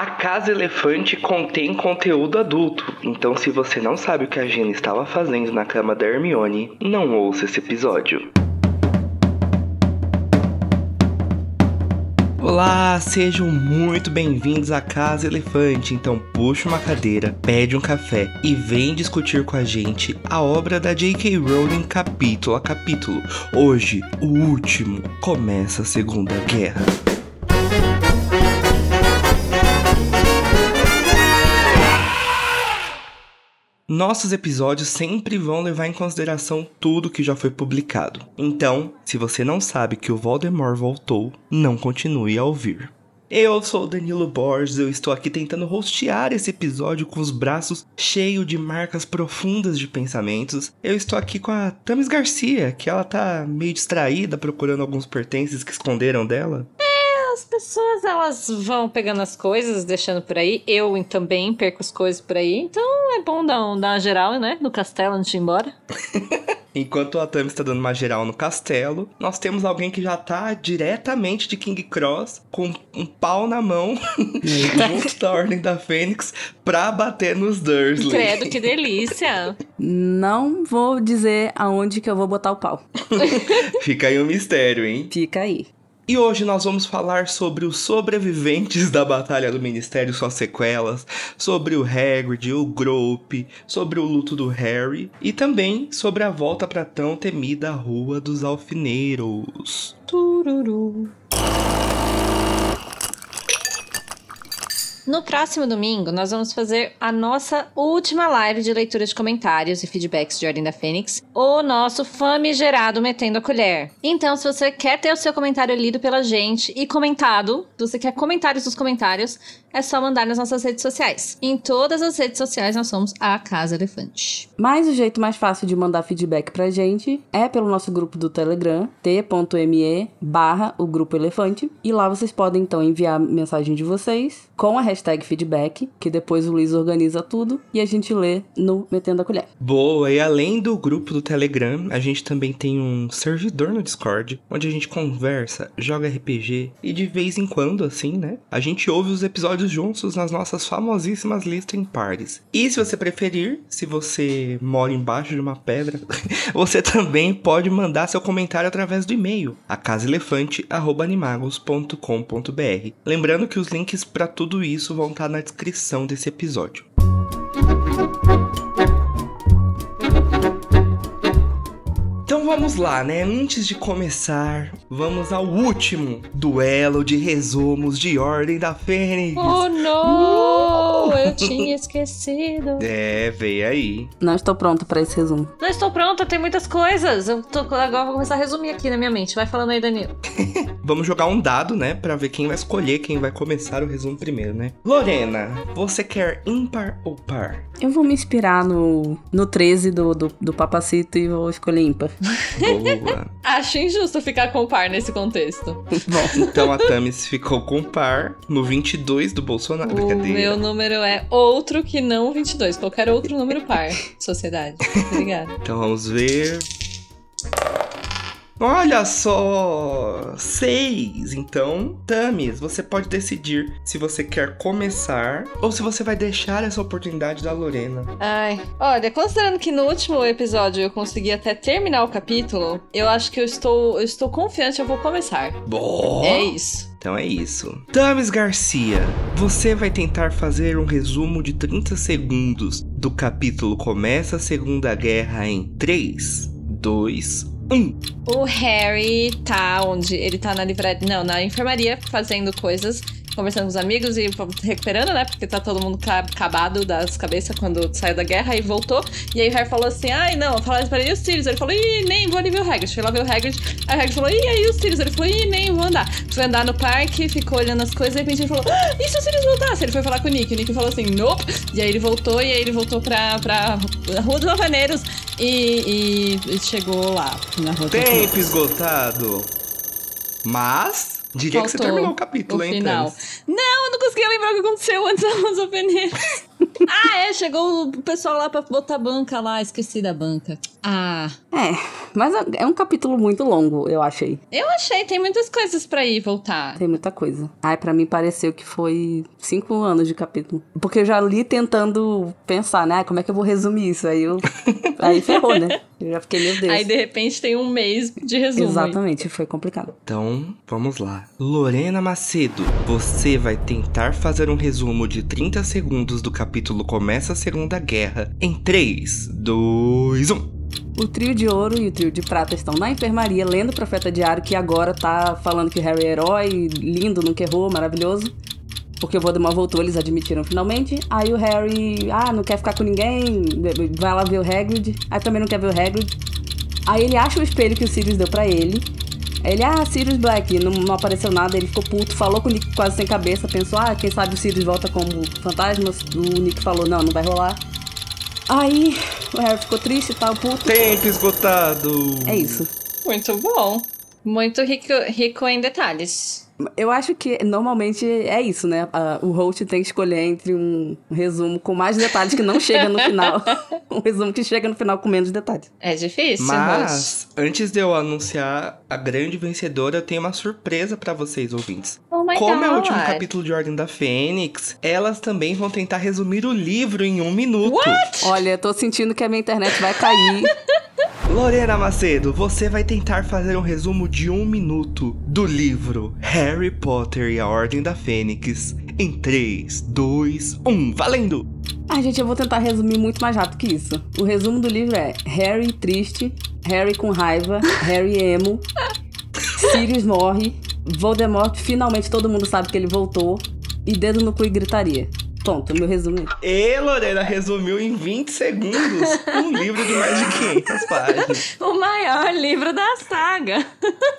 A Casa Elefante contém conteúdo adulto, então se você não sabe o que a Gina estava fazendo na cama da Hermione, não ouça esse episódio. Olá, sejam muito bem-vindos à Casa Elefante. Então, puxa uma cadeira, pede um café e vem discutir com a gente a obra da J.K. Rowling capítulo a capítulo. Hoje, o último, começa a Segunda Guerra. Nossos episódios sempre vão levar em consideração tudo que já foi publicado. Então, se você não sabe que o Voldemort voltou, não continue a ouvir. Eu sou o Danilo Borges, eu estou aqui tentando hostear esse episódio com os braços cheios de marcas profundas de pensamentos. Eu estou aqui com a Tamis Garcia, que ela tá meio distraída procurando alguns pertences que esconderam dela as pessoas elas vão pegando as coisas, deixando por aí. Eu também perco as coisas por aí. Então é bom dar, um, dar uma geral, né? No castelo antes de ir embora. Enquanto a Tami está dando uma geral no castelo, nós temos alguém que já tá diretamente de King Cross, com um pau na mão, junto da Ordem da Fênix, pra bater nos Dursley. Credo, que delícia! Não vou dizer aonde que eu vou botar o pau. Fica aí o um mistério, hein? Fica aí. E hoje nós vamos falar sobre os sobreviventes da Batalha do Ministério suas sequelas, sobre o Hagrid, o Grope, sobre o luto do Harry e também sobre a volta para tão temida Rua dos Alfineiros. Tururu. No próximo domingo, nós vamos fazer a nossa última live de leitura de comentários e feedbacks de Ordem da Fênix, o nosso famigerado Metendo a Colher. Então, se você quer ter o seu comentário lido pela gente e comentado, se você quer comentários dos comentários, é só mandar nas nossas redes sociais. Em todas as redes sociais nós somos a Casa Elefante. Mas o jeito mais fácil de mandar feedback pra gente é pelo nosso grupo do Telegram, t.me barra o Grupo Elefante. E lá vocês podem então enviar mensagem de vocês com a hashtag feedback, que depois o Luiz organiza tudo e a gente lê no Metendo a Colher. Boa, e além do grupo do Telegram, a gente também tem um servidor no Discord, onde a gente conversa, joga RPG e de vez em quando, assim, né? A gente ouve os episódios juntos nas nossas famosíssimas listas em pares. E se você preferir, se você mora embaixo de uma pedra, você também pode mandar seu comentário através do e-mail, acasaelefante@animagos.com.br. Lembrando que os links para tudo isso vão estar na descrição desse episódio. Então vamos lá, né? Antes de começar, vamos ao último duelo de resumos de Ordem da Fênix. Oh, não! Uh! Eu tinha esquecido. É, veio aí. Não estou pronto para esse resumo. Não estou pronta, tem muitas coisas. Eu tô, agora vou começar a resumir aqui na minha mente. Vai falando aí, Danilo. vamos jogar um dado, né? Pra ver quem vai escolher quem vai começar o resumo primeiro, né? Lorena, você quer ímpar ou par? Eu vou me inspirar no, no 13 do, do, do Papacito e vou escolher ímpar. Boa. Acho injusto ficar com par nesse contexto. Bom, então a Tamis ficou com par no 22 do Bolsonaro. O meu número é outro que não 22, qualquer outro número par. Sociedade. Obrigada. Então vamos ver. Olha só! Seis! Então, Tamis, você pode decidir se você quer começar ou se você vai deixar essa oportunidade da Lorena. Ai, olha, considerando que no último episódio eu consegui até terminar o capítulo, eu acho que eu estou, eu estou confiante, eu vou começar. Boa! É isso. Então é isso. Tamis Garcia, você vai tentar fazer um resumo de 30 segundos do capítulo Começa a Segunda Guerra em 3, 2, 1. O Harry tá onde? Ele tá na livraria. Não, na enfermaria fazendo coisas conversando com os amigos e recuperando, né? Porque tá todo mundo acabado das cabeças quando saiu da guerra e voltou. E aí o Harry falou assim: ai, não, falaram para ele os Sirius. Ele falou: ih, nem vou ali ver o Hagrid. Foi lá ver o Hagrid. Aí o Hagrid falou: ih, aí os Sirius. Ele falou: ih, nem vou andar. Foi andar no parque, ficou olhando as coisas. E de repente ele falou: ah, e se os Sirius voltassem? Ele foi falar com o Nick. O Nick falou assim: nope. E aí ele voltou, e aí ele voltou pra, pra Rua dos Alvaneiros e, e, chegou lá na Rua Tempo esgotado. Mas Diria Faltou que você terminou o capítulo, o hein, final. Não, eu não conseguia lembrar o que aconteceu antes da Rosa Peneira. ah, é, chegou o pessoal lá pra botar banca lá, esqueci da banca. Ah. É. Mas é um capítulo muito longo, eu achei. Eu achei, tem muitas coisas pra ir voltar. Tem muita coisa. Ai, pra mim pareceu que foi cinco anos de capítulo. Porque eu já li tentando pensar, né? Como é que eu vou resumir isso? Aí eu. Aí ferrou, né? Eu já fiquei, meu Deus. Aí de repente tem um mês de resumo. aí. Exatamente, foi complicado. Então, vamos lá. Lorena Macedo, você vai tentar fazer um resumo de 30 segundos do capítulo Começa a Segunda Guerra em 3, 2, 1. O trio de ouro e o trio de prata estão na enfermaria lendo o Profeta Diário, que agora tá falando que o Harry é herói, lindo, nunca errou, maravilhoso. Porque o Voldemort voltou, eles admitiram finalmente. Aí o Harry, ah, não quer ficar com ninguém, vai lá ver o Hagrid. Aí também não quer ver o Hagrid. Aí ele acha o espelho que o Sirius deu pra ele. Aí ele, ah, Sirius Black, não, não apareceu nada, ele ficou puto, falou com o Nick quase sem cabeça, pensou, ah, quem sabe o Sirius volta como fantasma. O Nick falou, não, não vai rolar. Aí o Harry ficou triste e tal, puto. Tempo esgotado. É isso. Muito bom. Muito rico, rico em detalhes. Eu acho que normalmente é isso, né? O host tem que escolher entre um resumo com mais detalhes que não chega no final. um resumo que chega no final com menos detalhes. É difícil, Mas, antes de eu anunciar a grande vencedora, eu tenho uma surpresa pra vocês, ouvintes. Oh my Como é o último God. capítulo de Ordem da Fênix, elas também vão tentar resumir o livro em um minuto. What? Olha, tô sentindo que a minha internet vai cair. Lorena Macedo, você vai tentar fazer um resumo de um minuto do livro Harry Potter e a Ordem da Fênix em 3, 2, 1, valendo! Ah, gente, eu vou tentar resumir muito mais rápido que isso. O resumo do livro é Harry triste, Harry com raiva, Harry emo, Sirius morre, Voldemort finalmente todo mundo sabe que ele voltou e dedo no cu e gritaria. Ponto, meu resumo E Lorena resumiu em 20 segundos um livro de mais de 500 páginas. O maior livro da saga.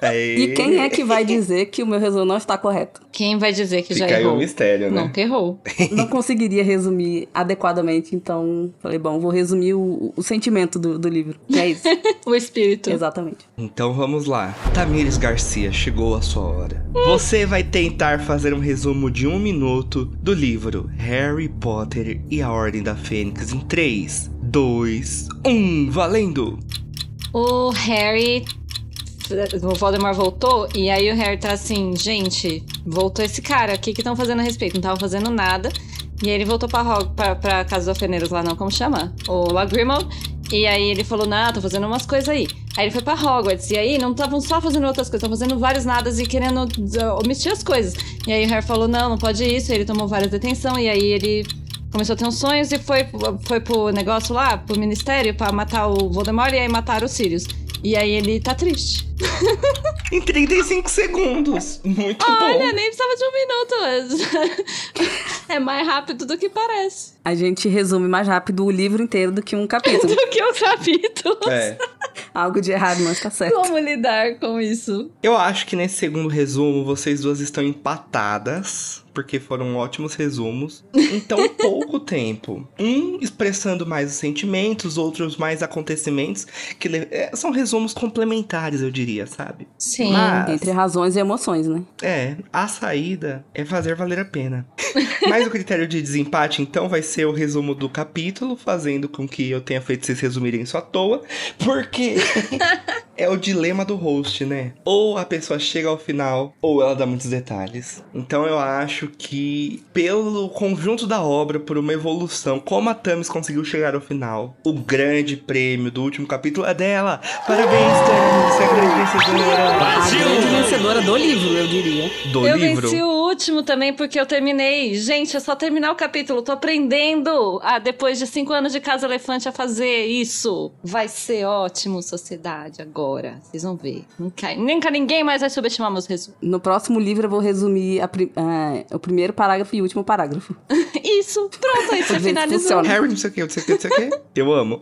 Aê. E quem é que vai dizer que o meu resumo não está correto? Quem vai dizer que já Fica aí errou? o mistério, né? Nunca errou. Não conseguiria resumir adequadamente, então falei, bom, vou resumir o, o sentimento do, do livro. E é isso. O espírito. Exatamente. Então vamos lá. Tamires Garcia, chegou a sua hora. Você vai tentar fazer um resumo de um minuto do livro Harry Potter e a Ordem da Fênix em 3, 2, 1, valendo! O Harry. O Voldemort voltou e aí o Harry tá assim, gente, voltou esse cara, o que que estão fazendo a respeito? Não tava fazendo nada. E aí ele voltou pra, pra, pra Casa dos Alfeneiros lá, não, como chama? O Lagrimal. E aí ele falou, não, tô fazendo umas coisas aí. Aí ele foi pra Hogwarts. E aí não estavam só fazendo outras coisas, estavam fazendo vários nadas e querendo uh, omitir as coisas. E aí o Harry falou, não, não pode isso. Aí ele tomou várias detenção e aí ele começou a ter uns sonhos e foi, foi pro negócio lá, pro ministério, pra matar o Voldemort e aí mataram o Sirius. E aí ele tá triste. Em 35 segundos! Muito Olha, bom! nem precisava de um minuto. é mais rápido do que parece. A gente resume mais rápido o livro inteiro do que um capítulo. Do que o capítulo. É. Algo de errado não está certo. Como lidar com isso? Eu acho que nesse segundo resumo vocês duas estão empatadas, porque foram ótimos resumos, em tão pouco tempo. Um expressando mais os sentimentos, outros mais acontecimentos, que le- é, são resumos complementares, eu diria, sabe? Sim. Mas- Entre razões e emoções, né? É, a saída é fazer valer a pena. Mas o critério de desempate, então, vai ser o resumo do capítulo, fazendo com que eu tenha feito vocês resumirem isso à toa, porque é o dilema do host, né? Ou a pessoa chega ao final, ou ela dá muitos detalhes. Então eu acho que, pelo conjunto da obra, por uma evolução, como a Tamis conseguiu chegar ao final, o grande prêmio do último capítulo é dela. Parabéns, Tamis, você é a grande vencedora A grande vencedora do livro, eu diria. do eu livro. venci o último também porque eu terminei. Gente, é só terminar o capítulo. Tô aprendendo, ah, depois de cinco anos de Casa Elefante, a fazer isso. Vai ser ótimo, sociedade, agora. Vocês vão ver. Nunca, nunca ninguém mais vai subestimar meus resumos. No próximo livro eu vou resumir pri- ah, o primeiro parágrafo e o último parágrafo. Isso, pronto, aí você finalizou. funciona. Harry, não sei o que, não sei o que, não sei o que. Eu amo.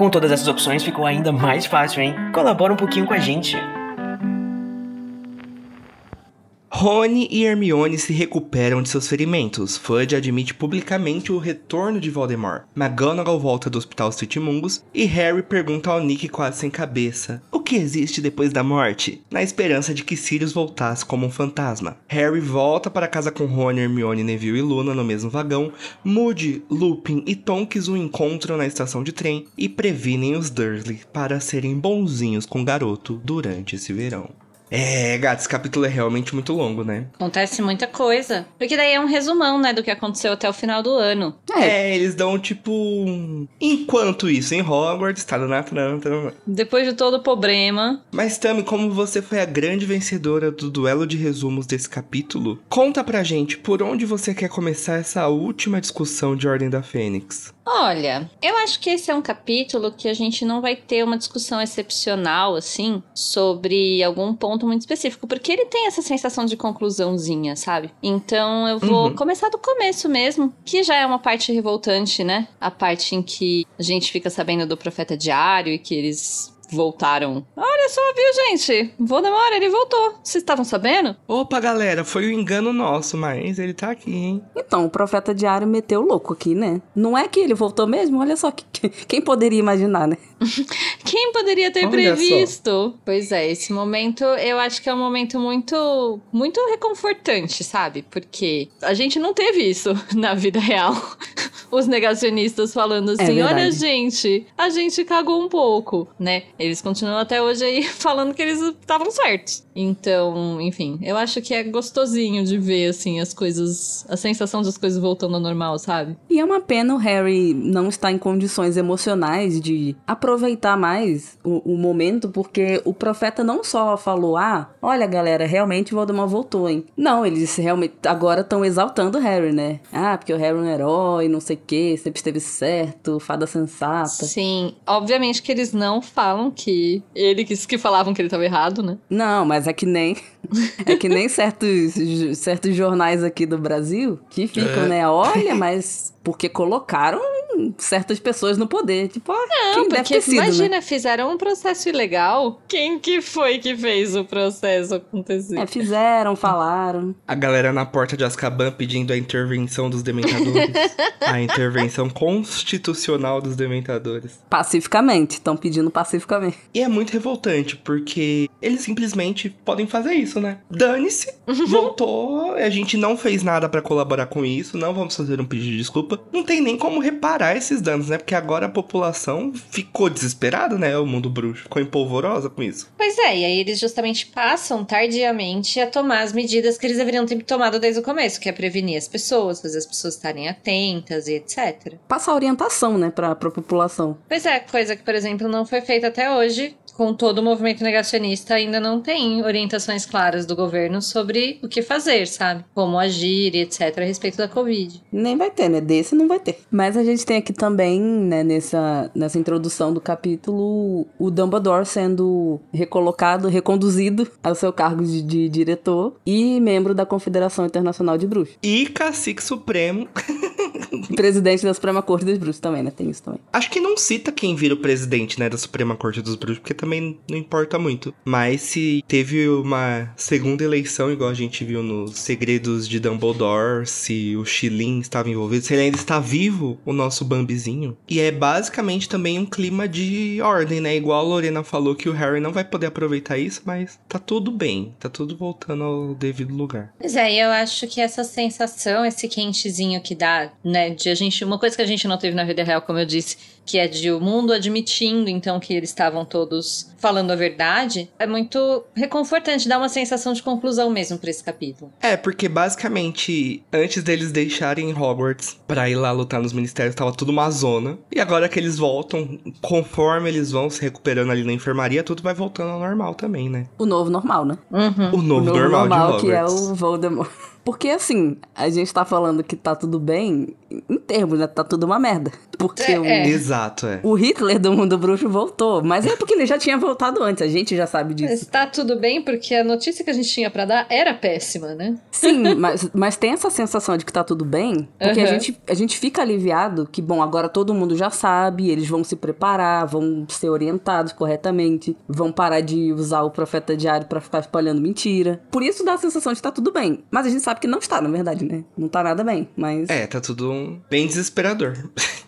Com todas essas opções ficou ainda mais fácil, hein? Colabora um pouquinho com a gente. Rony e Hermione se recuperam de seus ferimentos. Fudge admite publicamente o retorno de Voldemort. McGonagall volta do Hospital Street Mungus e Harry pergunta ao Nick quase sem cabeça: "O que existe depois da morte?" Na esperança de que Sirius voltasse como um fantasma. Harry volta para casa com Rony, Hermione, Neville e Luna no mesmo vagão. Moody, Lupin e Tonks o encontram na estação de trem e previnem os Dursley para serem bonzinhos com o garoto durante esse verão. É, gato, esse capítulo é realmente muito longo, né? Acontece muita coisa. Porque daí é um resumão, né, do que aconteceu até o final do ano. É, eles dão tipo. Enquanto isso, em Hogwarts, tá na Atlanta. Depois de todo o problema. Mas, Tami, como você foi a grande vencedora do duelo de resumos desse capítulo, conta pra gente por onde você quer começar essa última discussão de Ordem da Fênix. Olha, eu acho que esse é um capítulo que a gente não vai ter uma discussão excepcional, assim, sobre algum ponto muito específico, porque ele tem essa sensação de conclusãozinha, sabe? Então eu vou Uhum. começar do começo mesmo, que já é uma parte revoltante, né? A parte em que a gente fica sabendo do profeta diário e que eles voltaram. Olha só, viu, gente? Voldemort, ele voltou. Vocês estavam sabendo? Opa, galera, foi um engano nosso, mas ele tá aqui, hein? Então, o profeta diário meteu o louco aqui, né? Não é que ele voltou mesmo? Olha só, que- que- quem poderia imaginar, né? Quem poderia ter Olha previsto? Pois é, esse momento eu acho que é um momento muito, muito reconfortante, sabe? Porque a gente não teve isso na vida real. Os negacionistas falando assim: verdade. olha, gente, a gente cagou um pouco, né? Eles continuam até hoje aí falando que eles estavam certos. Então, enfim, eu acho que é gostosinho de ver, assim, as coisas, a sensação das coisas voltando ao normal, sabe? E é uma pena o Harry não estar em condições emocionais de aproveitar mais o, o momento, porque o profeta não só falou, ah, olha galera, realmente Voldemort voltou, hein? Não, eles realmente agora estão exaltando o Harry, né? Ah, porque o Harry é um herói, não sei o quê, sempre esteve certo, fada sensata. Sim, obviamente que eles não falam que eles que falavam que ele tava errado, né? Não, mas é que nem é que nem certos, certos jornais aqui do Brasil que ficam, É. né? Olha, mas porque colocaram certas pessoas no poder. Tipo, ah, Não, quem deve porque ter sido, imagina, né? fizeram um processo ilegal. Quem que foi que fez o processo acontecer? É, fizeram, falaram. A galera na porta de Azkaban pedindo a intervenção dos dementadores. a intervenção constitucional dos dementadores. Pacificamente, estão pedindo pacificamente. E é muito revoltante, porque eles simplesmente podem fazer isso, né? Dane-se, voltou, a gente não fez nada pra colaborar com isso, não vamos fazer um pedido de desculpa. Não tem nem como reparar esses danos, né? Porque agora a população ficou desesperada, né? O mundo bruxo ficou empolvorosa com isso. Pois é, e aí eles justamente passam tardiamente a tomar as medidas que eles deveriam ter tomado desde o começo, que é prevenir as pessoas, fazer as pessoas estarem atentas e etc. Passar orientação, né, pra, pra população. Pois é, coisa que, por exemplo, não foi feita até hoje. Com todo o movimento negacionista, ainda não tem orientações claras do governo sobre o que fazer, sabe? Como agir e etc. a respeito da Covid. Nem vai ter, né? Desse não vai ter. Mas a gente tem aqui também, né, nessa, nessa introdução do capítulo, o Dumbledore sendo recolocado, reconduzido ao seu cargo de, de diretor e membro da Confederação Internacional de Bruxos. E Cacique Supremo, Presidente da Suprema Corte dos Bruxos também, né? Tem isso também. acho que não cita quem vira o presidente, né, da Suprema Corte dos Bruxos, porque também não importa muito. Mas se teve uma segunda eleição, igual a gente viu nos Segredos de Dumbledore, se o Xilin estava envolvido, se ele ainda está vivo, o nosso Bambizinho. E é basicamente também um clima de ordem, né? Igual a Lorena falou que o Harry não vai poder aproveitar isso, mas tá tudo bem, tá tudo voltando ao devido lugar. Pois é, e eu acho que essa sensação, esse quentezinho que dá, né, de a gente. Uma coisa que a gente não teve na vida real, como eu disse, que é de o mundo admitindo, então, que eles estavam todos falando a verdade, é muito reconfortante, dá uma sensação de conclusão mesmo pra esse capítulo. É, porque basicamente, antes deles deixarem Hogwarts pra ir lá lutar nos ministérios, tava tudo uma zona. E agora que eles voltam, conforme eles vão se recuperando ali na enfermaria, tudo vai voltando ao normal também, né? O novo normal, né? Uhum. O novo, o novo normal, de Hogwarts. que é o Voldemort. Porque assim, a gente tá falando que tá tudo bem. Em termos, né? Tá tudo uma merda. Porque É, o, é. Exato, é. o Hitler do mundo bruxo voltou. Mas é porque ele já tinha voltado antes, a gente já sabe disso. Mas tá tudo bem, porque a notícia que a gente tinha pra dar era péssima, né? Sim, mas, mas tem essa sensação de que tá tudo bem, porque a, Aham. gente, a gente fica aliviado que, bom, agora todo mundo já sabe, eles vão se preparar, vão ser orientados corretamente, vão parar de usar o profeta diário pra ficar espalhando mentira. Por isso dá a sensação de que tá tudo bem. Mas a gente sabe que não está, na verdade, né? Não tá nada bem, mas... É, tá tudo um- bem desesperador.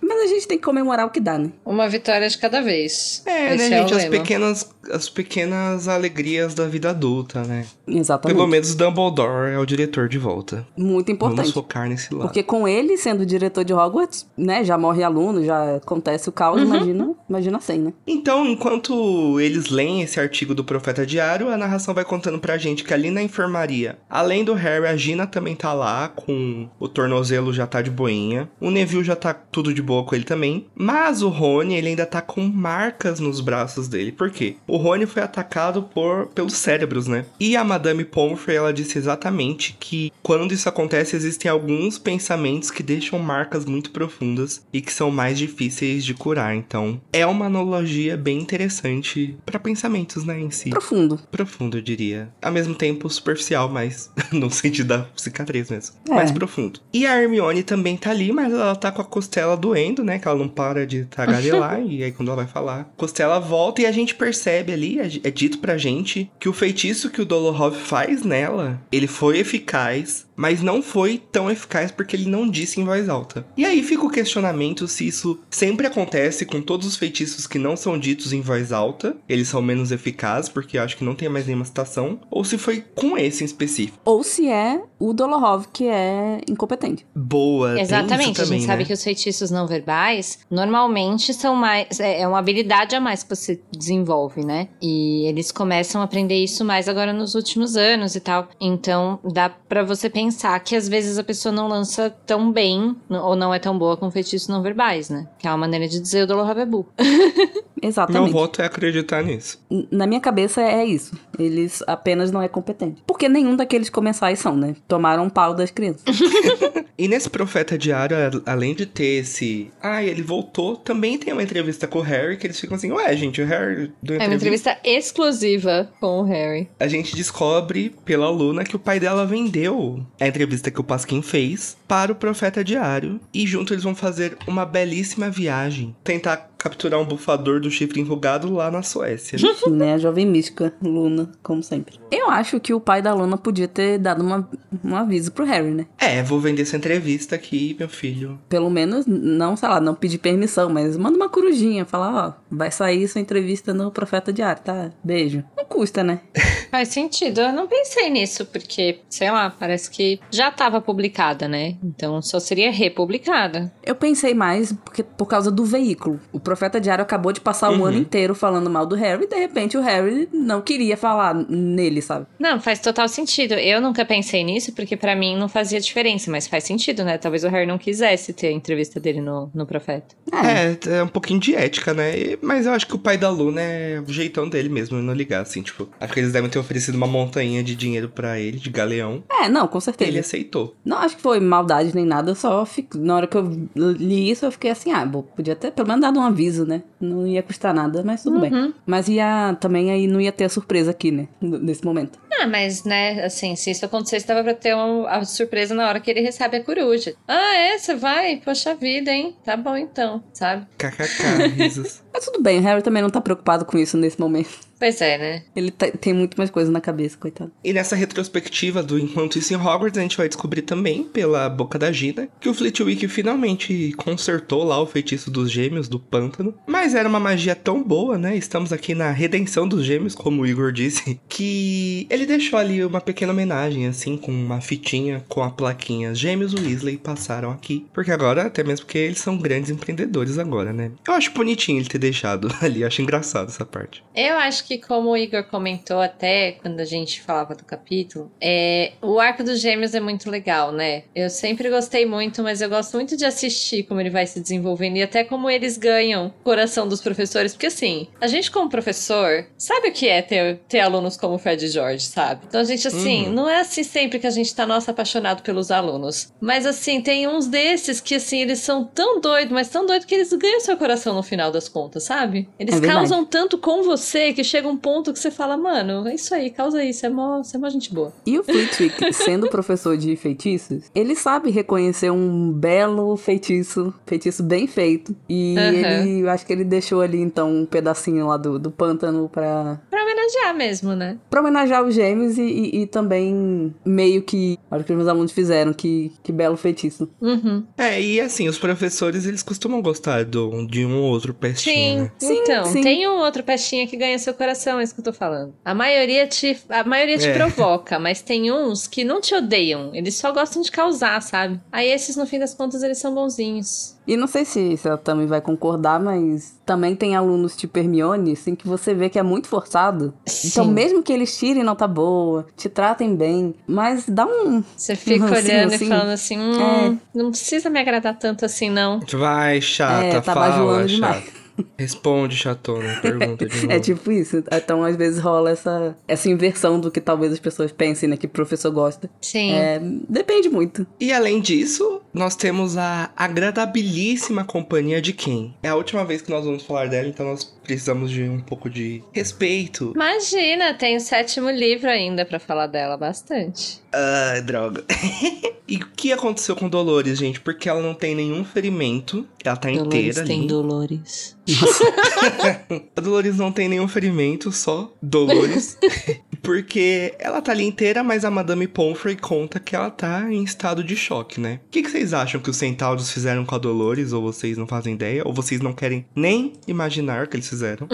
Mas a gente tem que comemorar o que dá, né? Uma vitória de cada vez. É, Esse né, é gente? o As lema. pequenas, as pequenas alegrias da vida adulta, né? Exatamente. Pelo menos Dumbledore é o diretor de volta. Muito Vamos importante. focar nesse lado. Porque com ele sendo diretor de Hogwarts, né, já morre aluno, já acontece o caos, imagina, imagina sem, né? Então, enquanto eles leem esse artigo do Profeta Diário, a narração vai contando pra gente que ali na enfermaria, além do Harry, a Gina também tá lá, com o tornozelo já tá de boinha. O Neville já tá tudo de boa com ele também. Mas o Rony, ele ainda tá com marcas nos braços dele. Por quê? O Rony foi atacado por pelos cérebros, né? E a Madame Pomfrey, ela disse exatamente que quando isso acontece, existem alguns pensamentos que deixam marcas muito profundas e que são mais difíceis de curar. Então, é uma analogia bem interessante pra pensamentos, né, em si. Profundo. Profundo, eu diria. Ao mesmo tempo superficial, mas no sentido da cicatriz mesmo. É. Mais profundo. E a Hermione também tá ali, mas ela tá com a costela doendo, né? Que ela não para de tagarelar. e aí quando ela vai falar, a costela volta e a gente percebe ali, é é dito pra gente, que o feitiço que o Dolohov faz nela, ele foi eficaz, mas não foi tão eficaz porque ele não disse em voz alta. E aí fica o questionamento se isso sempre acontece com todos os feitiços que não são ditos em voz alta, eles são menos eficazes, porque eu acho que não tem mais nenhuma citação, ou se foi com esse em específico. Ou se é o Dolohov que é incompetente. Boa, Exatamente, a também, gente sabe né? que os feitiços não verbais normalmente são mais. É é uma habilidade a mais que você desenvolve, né? E eles começam a aprender isso mais agora nos últimos anos e tal. Então dá pra você pensar que às vezes a pessoa não lança tão bem ou não é tão boa com feitiços não verbais, né? Que é uma maneira de dizer o Dolohov é burro. Meu Exatamente. voto é acreditar nisso. Na minha cabeça é isso. Eles apenas não é competente. Porque nenhum daqueles comensais são, né? Tomaram um pau das crianças. E nesse Profeta Diário, além de ter esse. Ah, ele voltou, também tem uma entrevista com o Harry, que eles ficam assim, ué, gente, o Harry deu É uma entrevista. entrevista exclusiva com o Harry. A gente descobre pela Luna que o pai dela vendeu a entrevista que o Pasquim fez para o Profeta Diário. E junto eles vão fazer uma belíssima viagem. Tentar capturar um bufador do chifre enrugado lá na Suécia. Enfim, né? A jovem mística, Luna, como sempre. Eu acho que o pai da Luna podia ter dado uma, um aviso pro Harry, né? é, vou vender essa entrevista aqui, meu filho. Pelo menos, não, sei lá, não pedir permissão, mas manda uma corujinha, falar, ó, vai sair sua entrevista no Profeta Diário, tá? Beijo. Não custa, né? Faz sentido. Eu não pensei nisso, porque, sei lá, parece que já estava publicada, né? Então só seria republicada. Eu pensei mais porque, por causa do veículo. O Profeta Diário acabou de passar o Uhum. ano inteiro falando mal do Harry e de repente o Harry não queria falar nele, sabe? Não, faz total sentido. Eu nunca pensei nisso, porque pra mim não fazia diferença, mas faz sentido, né? Talvez o Harry não quisesse ter a entrevista dele no, no Profeta. É, é um pouquinho de ética, né? E- Mas eu acho que o pai da Luna é o jeitão dele mesmo, não ligar, assim, tipo. Acho que eles devem ter oferecido uma montanha de dinheiro pra ele, de galeão. É, não, com certeza. Ele aceitou. Não acho que foi maldade nem nada, eu só fico, na hora que eu li isso, eu fiquei assim, ah, bom, podia ter pelo menos dado um aviso, né? Não ia custar nada, mas tudo bem. Uhum. Mas ia também aí não ia ter a surpresa aqui, né? Nesse momento. Ah, mas, né, assim, se isso acontecesse, dava pra ter uma, a surpresa na hora que ele recebe a coruja. Ah, é? Você vai? Poxa vida, hein? Tá bom então, sabe? KKK, risos. Mas tudo bem, o Harry também não tá preocupado com isso nesse momento. Pois é, né? Ele tá- tem muito mais coisa na cabeça, coitado. E nessa retrospectiva do Enquanto Isso em Hogwarts, a gente vai descobrir também, pela boca da Gina, que o Flitwick finalmente consertou lá o feitiço dos gêmeos do pântano. Mas era uma magia tão boa, né? Estamos aqui na redenção dos gêmeos, como o Igor disse, que ele deixou ali uma pequena homenagem, assim, com uma fitinha com a plaquinha Gêmeos Weasley passaram aqui. Porque agora, até mesmo porque eles são grandes empreendedores agora, né? Eu acho bonitinho ele ter deixado ali, eu acho engraçado essa parte. Eu acho que, como o Igor comentou até quando a gente falava do capítulo, é, o arco dos gêmeos é muito legal, né? Eu sempre gostei muito, mas eu gosto muito de assistir como ele vai se desenvolvendo e até como eles ganham o coração dos professores. Porque assim, a gente como professor sabe o que é ter, ter alunos como o Fred e George, sabe? Então a gente, assim, Uhum. não é assim sempre que a gente tá, nossa, apaixonado pelos alunos. Mas assim, tem uns desses que, assim, eles são tão doidos, mas tão doidos que eles ganham seu coração no final das contas, sabe? Eles É causam tanto com você que chega um ponto que você fala, mano, é isso aí, causa isso, é mó, você é mó gente boa. E o Flitwick, sendo professor de feitiços, ele sabe reconhecer um belo feitiço, feitiço bem feito. E Aham. ele, eu acho que ele deixou ali então um pedacinho lá do, do pântano pra, Pra homenagear mesmo, né? pra homenagear os gêmeos e, e- e também meio que, olha o que meus alunos fizeram, que, que belo feitiço. Uhum. É, e assim, os professores, eles costumam gostar do, de um ou outro pestinho, Sim, né? Sim, então, sim. tem um outro pestinha que ganha seu coração, é isso que eu tô falando. A maioria te, a maioria te É. provoca, mas tem uns que não te odeiam, eles só gostam de causar, sabe? Aí esses, no fim das contas, eles são bonzinhos. E não sei se, se ela também vai concordar, mas também tem alunos tipo Hermione, assim, que você vê que é muito forçado. Então, Sim. mesmo que eles tirem nota boa, te tratem bem, mas dá um. Você fica Um olhando assim. e falando assim, hum, não precisa me agradar tanto assim, não. Vai, chata, É, tá fala, bajulando chata. demais. Responde, chatona, pergunta de novo. É tipo isso. Então, às vezes rola essa, essa inversão do que talvez as pessoas pensem, né? Que o professor gosta. Sim. É, depende muito. E além disso, nós temos a agradabilíssima companhia de quem? É a última vez que nós vamos falar dela, então nós precisamos de um pouco de respeito. Imagina, tem o sétimo livro ainda pra falar dela bastante. Ai, droga. e o que aconteceu com Dolores, gente? Porque ela não tem nenhum ferimento. Ela tá inteira ali. Dolores. A Dolores não tem nenhum ferimento, só Dolores. Porque ela tá ali inteira, mas a Madame Pomfrey conta que ela tá em estado de choque, né? O que, que vocês acham que os centauros fizeram com a Dolores? Ou vocês não fazem ideia? Ou vocês não querem nem imaginar o que eles fizeram?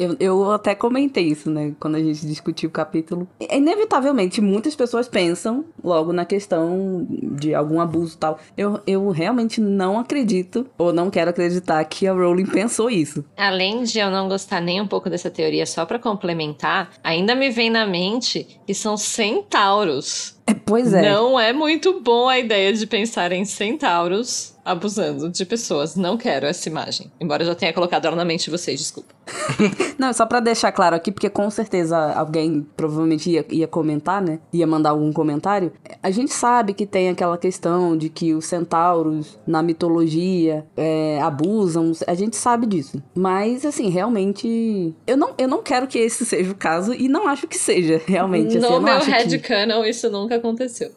Eu, eu até comentei isso, né? Quando a gente discutiu o capítulo. Inevitavelmente, muitas pessoas pensam logo na questão de algum abuso e tal. Eu, eu realmente não acredito, ou não quero acreditar, que a Rowling pensou isso. Além de eu não gostar nem um pouco dessa teoria, só pra complementar, ainda me vem na mente que são centauros. É, pois é. Não é muito bom a ideia de pensar em centauros abusando de pessoas. Não quero essa imagem. Embora eu já tenha colocado ela na mente de vocês, desculpa. Não, só pra deixar claro aqui, porque com certeza alguém provavelmente ia, ia comentar, né? Ia mandar algum comentário. A gente sabe que tem aquela questão de que os centauros na mitologia é, abusam. A gente sabe disso. Mas, assim, realmente. Eu não, eu não quero que esse seja o caso e não acho que seja, realmente. Assim, no não meu acho que... headcanon, isso nunca aconteceu.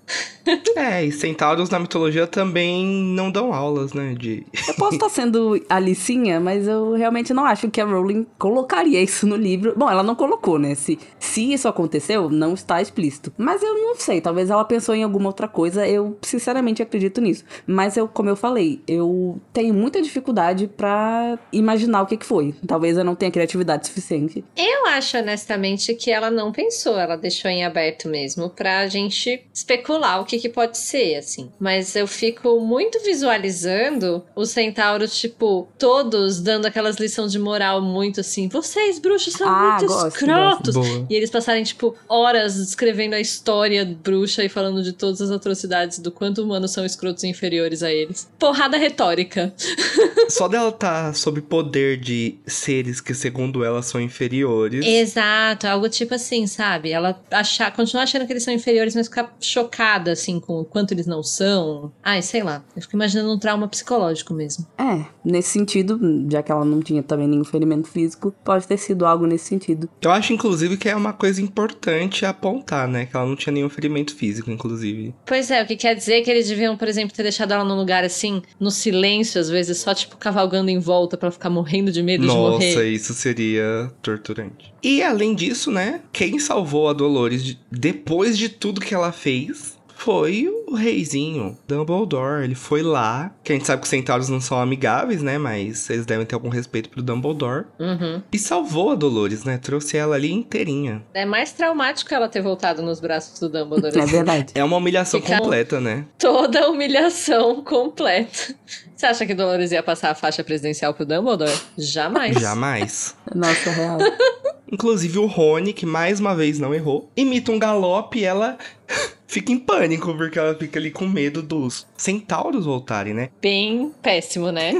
É, e centauros na mitologia também não dão aulas, né? De. Eu posso estar sendo alicinha, mas eu realmente não acho que a Rowling colocaria isso no livro. Bom, ela não colocou, né? Se, se isso aconteceu, não está explícito. Mas eu não sei, talvez ela pensou em alguma outra coisa. Eu sinceramente acredito nisso. Mas eu, como eu falei, eu tenho muita dificuldade pra imaginar o que, que foi. Talvez eu não tenha criatividade suficiente. Eu acho, honestamente, que ela não pensou. Ela deixou em aberto mesmo pra gente especular o que, que pode ser, assim. Mas eu fico muito visualizando os centauros, tipo, todos dando aquelas lições de moral muito assim. Vocês, bruxos, são Ah, muito gosto, escrotos. Boa. E eles passarem, tipo, horas descrevendo a história bruxa e falando de todas as atrocidades do quanto humanos são escrotos e inferiores a eles. Porrada retórica. Só dela tá sob poder de seres que, segundo ela, são inferiores. Exato, algo tipo assim, sabe? Ela achar, continuar achando que eles são inferiores, mas ficar chocada, assim, com o quanto eles não são. Ai, sei lá. Eu fico imaginando um trauma psicológico mesmo. É, nesse sentido, já que ela não tinha também nenhum ferimento físico, pode ter sido algo nesse sentido. Eu acho, inclusive, que é uma coisa importante apontar, né? Que ela não tinha nenhum ferimento físico, inclusive. Pois é, o que quer dizer que eles deviam, por exemplo, ter deixado ela num lugar assim, no silêncio, às vezes, só, tipo, cavalgando em volta pra ficar morrendo de medo de Nossa, morrer. isso seria torturante. E além disso, né? Quem salvou a Dolores de- depois de tudo que ela fez foi o reizinho, Dumbledore. Ele foi lá, que a gente sabe que os centauros não são amigáveis, né? Mas eles devem ter algum respeito pro Dumbledore. Uhum. E salvou a Dolores, né? Trouxe ela ali inteirinha. É mais traumático ela ter voltado nos braços do Dumbledore. É verdade. É uma humilhação Fica- completa, né? Toda humilhação completa. Você acha que Dolores ia passar a faixa presidencial pro Dumbledore? Jamais. Jamais. Nossa, real. Inclusive o Rony, que mais uma vez não errou, imita um galope e ela fica em pânico, porque ela fica ali com medo dos centauros voltarem, né? Bem péssimo, né?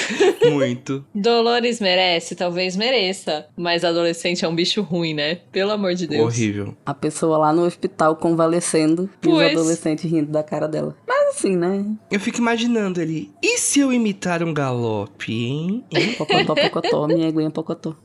Muito. Dolores merece, talvez mereça. Mas adolescente é um bicho ruim, né? Pelo amor de Deus. Horrível. A pessoa lá no hospital convalescendo e os Pois. adolescentes rindo da cara dela. Mas assim, né? Eu fico imaginando ele. E se eu imitar um galope, hein? Hein? Pocotó, pocotó, minha aguinha pocotó.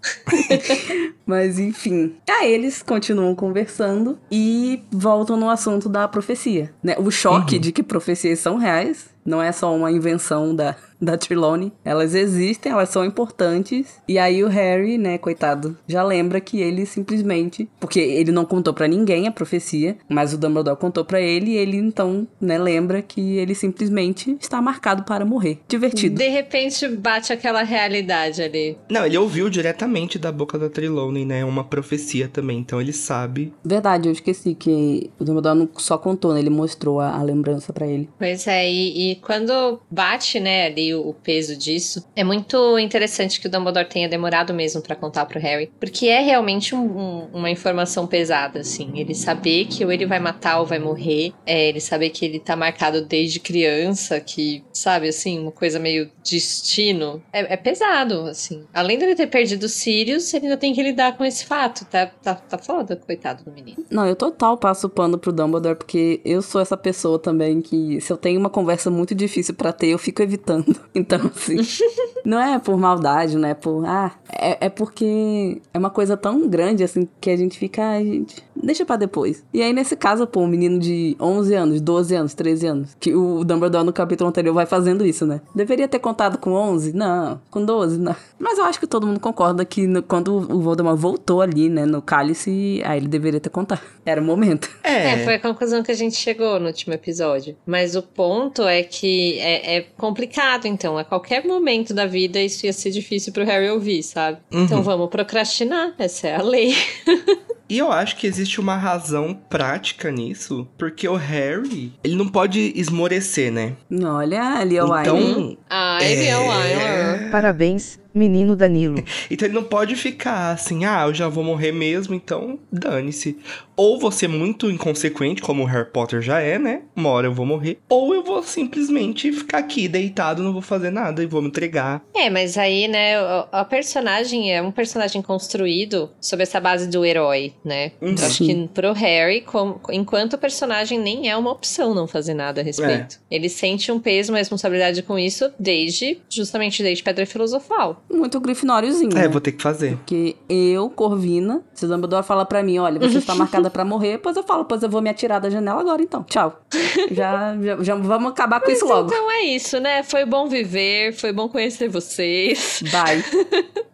Mas enfim. Aí eles continuam conversando e voltam no assunto da profecia. Né? O choque de que profecias são reais. Não é só uma invenção da, da Trelawney. Elas existem, elas são importantes. E aí o Harry, né, coitado, já lembra que ele simplesmente... Porque ele não contou pra ninguém a profecia, mas o Dumbledore contou pra ele. E ele, então, né, lembra que ele simplesmente está marcado para morrer. Divertido. De repente bate aquela realidade ali. Não, ele ouviu diretamente da boca da Trelawney, né? Uma profecia também, então ele sabe. Verdade, eu esqueci que o Dumbledore não só contou, né? Ele mostrou a, a lembrança pra ele. Pois é, e, e quando bate, né, ali o, o peso disso, é muito interessante que o Dumbledore tenha demorado mesmo pra contar pro Harry, porque é realmente um- um- uma informação pesada, assim. Ele saber que ou ele vai matar ou vai morrer, é, ele saber que ele tá marcado desde criança, que, sabe, assim, uma coisa meio destino, é, é pesado, assim. Além dele ter perdido os Sirius, ele ainda tem que lidar com esse fato, tá, tá, tá foda, coitado do menino. Não, eu total passo o pano pro Dumbledore, porque eu sou essa pessoa também que, se eu tenho uma conversa muito difícil pra ter, eu fico evitando. Então, assim, não é por maldade, não é por. Ah, é, é porque é uma coisa tão grande, assim, que a gente fica. Ai, gente, deixa pra depois. E aí, nesse caso, pô, um menino de 11 anos, 12 anos, 13 anos, que o Dumbledore no capítulo anterior vai fazendo isso, né? Deveria ter contado com 11? Não. Com 12? Não. Mas eu acho que todo mundo concorda que no- quando o Voldemort voltou ali, né, no cálice, aí ele deveria ter contado. Era o momento. É, É, foi a conclusão que a gente chegou no último episódio. Mas o ponto é que é, é complicado, então. A qualquer momento da vida isso ia ser difícil pro Harry ouvir, sabe? Então vamos procrastinar. Essa é a lei. E eu acho que existe uma razão prática nisso, porque o Harry, ele não pode esmorecer, né? Olha ali, o Wiley. Então, Ai, meu Wyler. Parabéns, menino Danilo. então ele não pode ficar assim, ah, eu já vou morrer mesmo, então dane-se. Ou você muito inconsequente, como o Harry Potter já é, né? Uma hora eu vou morrer. Ou eu vou simplesmente ficar aqui deitado, não vou fazer nada e vou me entregar. É, mas aí, né, a personagem é um personagem construído sob essa base do herói, né? Uhum. Eu acho que pro Harry, como- enquanto personagem, nem é uma opção não fazer nada a respeito. Ele sente um peso, uma responsabilidade com isso desde, justamente desde Pedra Filosofal. Muito grifinóriozinho. É, né? vou ter que fazer. Porque eu, Corvina, se o Dumbledore fala pra mim, olha, você está marcada pra morrer, pois eu falo, pois eu vou me atirar da janela agora então. Tchau. já, já, já vamos acabar com isso logo. Então é isso, né? Foi bom viver, foi bom conhecer vocês. Bye.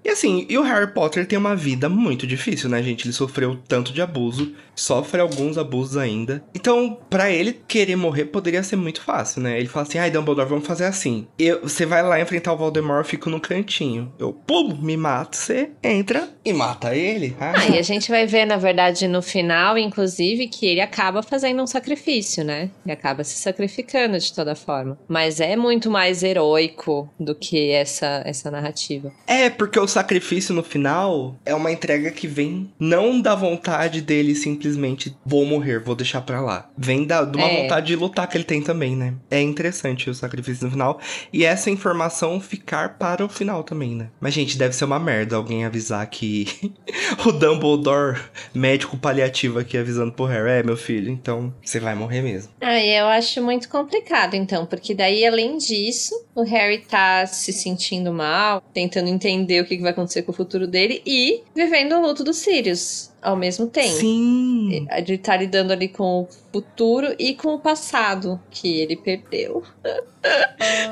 E assim, e o Harry Potter tem uma vida muito difícil, né, gente? Ele sofreu tanto de abuso, sofre alguns abusos ainda. Então, pra ele querer morrer poderia ser muito fácil, né? Ele fala assim: ai, Dumbledore, vamos fazer assim. Eu, você vai lá enfrentar o Voldemort, eu fico no cantinho. Eu, pum, me mato, você entra e mata ele. Ah, Ah, e a gente vai ver, na verdade, no final, inclusive, que ele acaba fazendo um sacrifício, né? Ele acaba se sacrificando de toda forma. Mas é muito mais heróico do que essa, essa narrativa. É, porque o sacrifício no final é uma entrega que vem não da vontade dele simplesmente vou morrer, vou deixar pra lá. Vem da, de uma É. vontade de lutar que ele tem também, né? É interessante o sacrifício no final. E essa informação ficar para o final também, né? Mas, gente, deve ser uma merda alguém avisar que o Dumbledore, médico paliativo aqui, avisando pro Harry, é, meu filho, então você vai morrer mesmo. Ah, eu acho muito complicado, então, porque daí, além disso, o Harry tá se sentindo mal, tentando entender o que que vai acontecer com o futuro dele e vivendo o luto dos Sirius ao mesmo tempo. Sim. Ele tá lidando ali com futuro e com o passado que ele perdeu.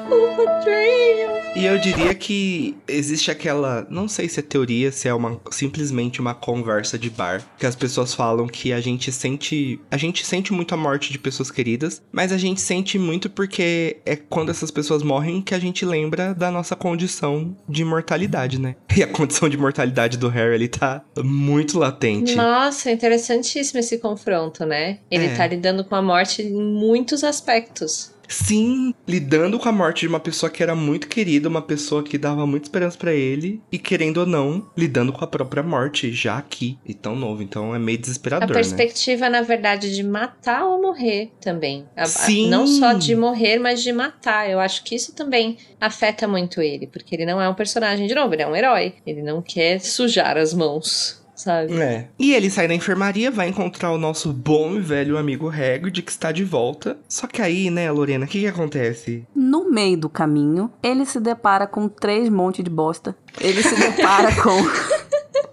o Patreon. E eu diria que existe aquela, não sei se é teoria, se é uma simplesmente uma conversa de bar, que as pessoas falam que a gente sente, a gente sente muito a morte de pessoas queridas, mas a gente sente muito porque é quando essas pessoas morrem que a gente lembra da nossa condição de imortalidade, né? E a condição de mortalidade do Harry ele tá muito latente. Nossa, interessantíssimo esse confronto, né? Ele É. tá lidando com a morte em muitos aspectos. Sim, lidando com a morte de uma pessoa que era muito querida, uma pessoa que dava muita esperança pra ele, e querendo ou não, lidando com a própria morte, já aqui, e tão novo. Então é meio A desesperador, né? perspectiva, na verdade, de matar ou morrer também. A- a- Sim. Não só de morrer, mas de matar. Eu acho que isso também afeta muito ele, porque ele não é um personagem, de novo, ele é um herói. Ele não quer sujar as mãos, sabe? É. E ele sai da enfermaria, vai encontrar o nosso bom e velho amigo Hagrid, que está de volta. Só que aí, né, Lorena, o que que acontece? No meio do caminho, ele se depara com três montes de bosta. Ele se depara com.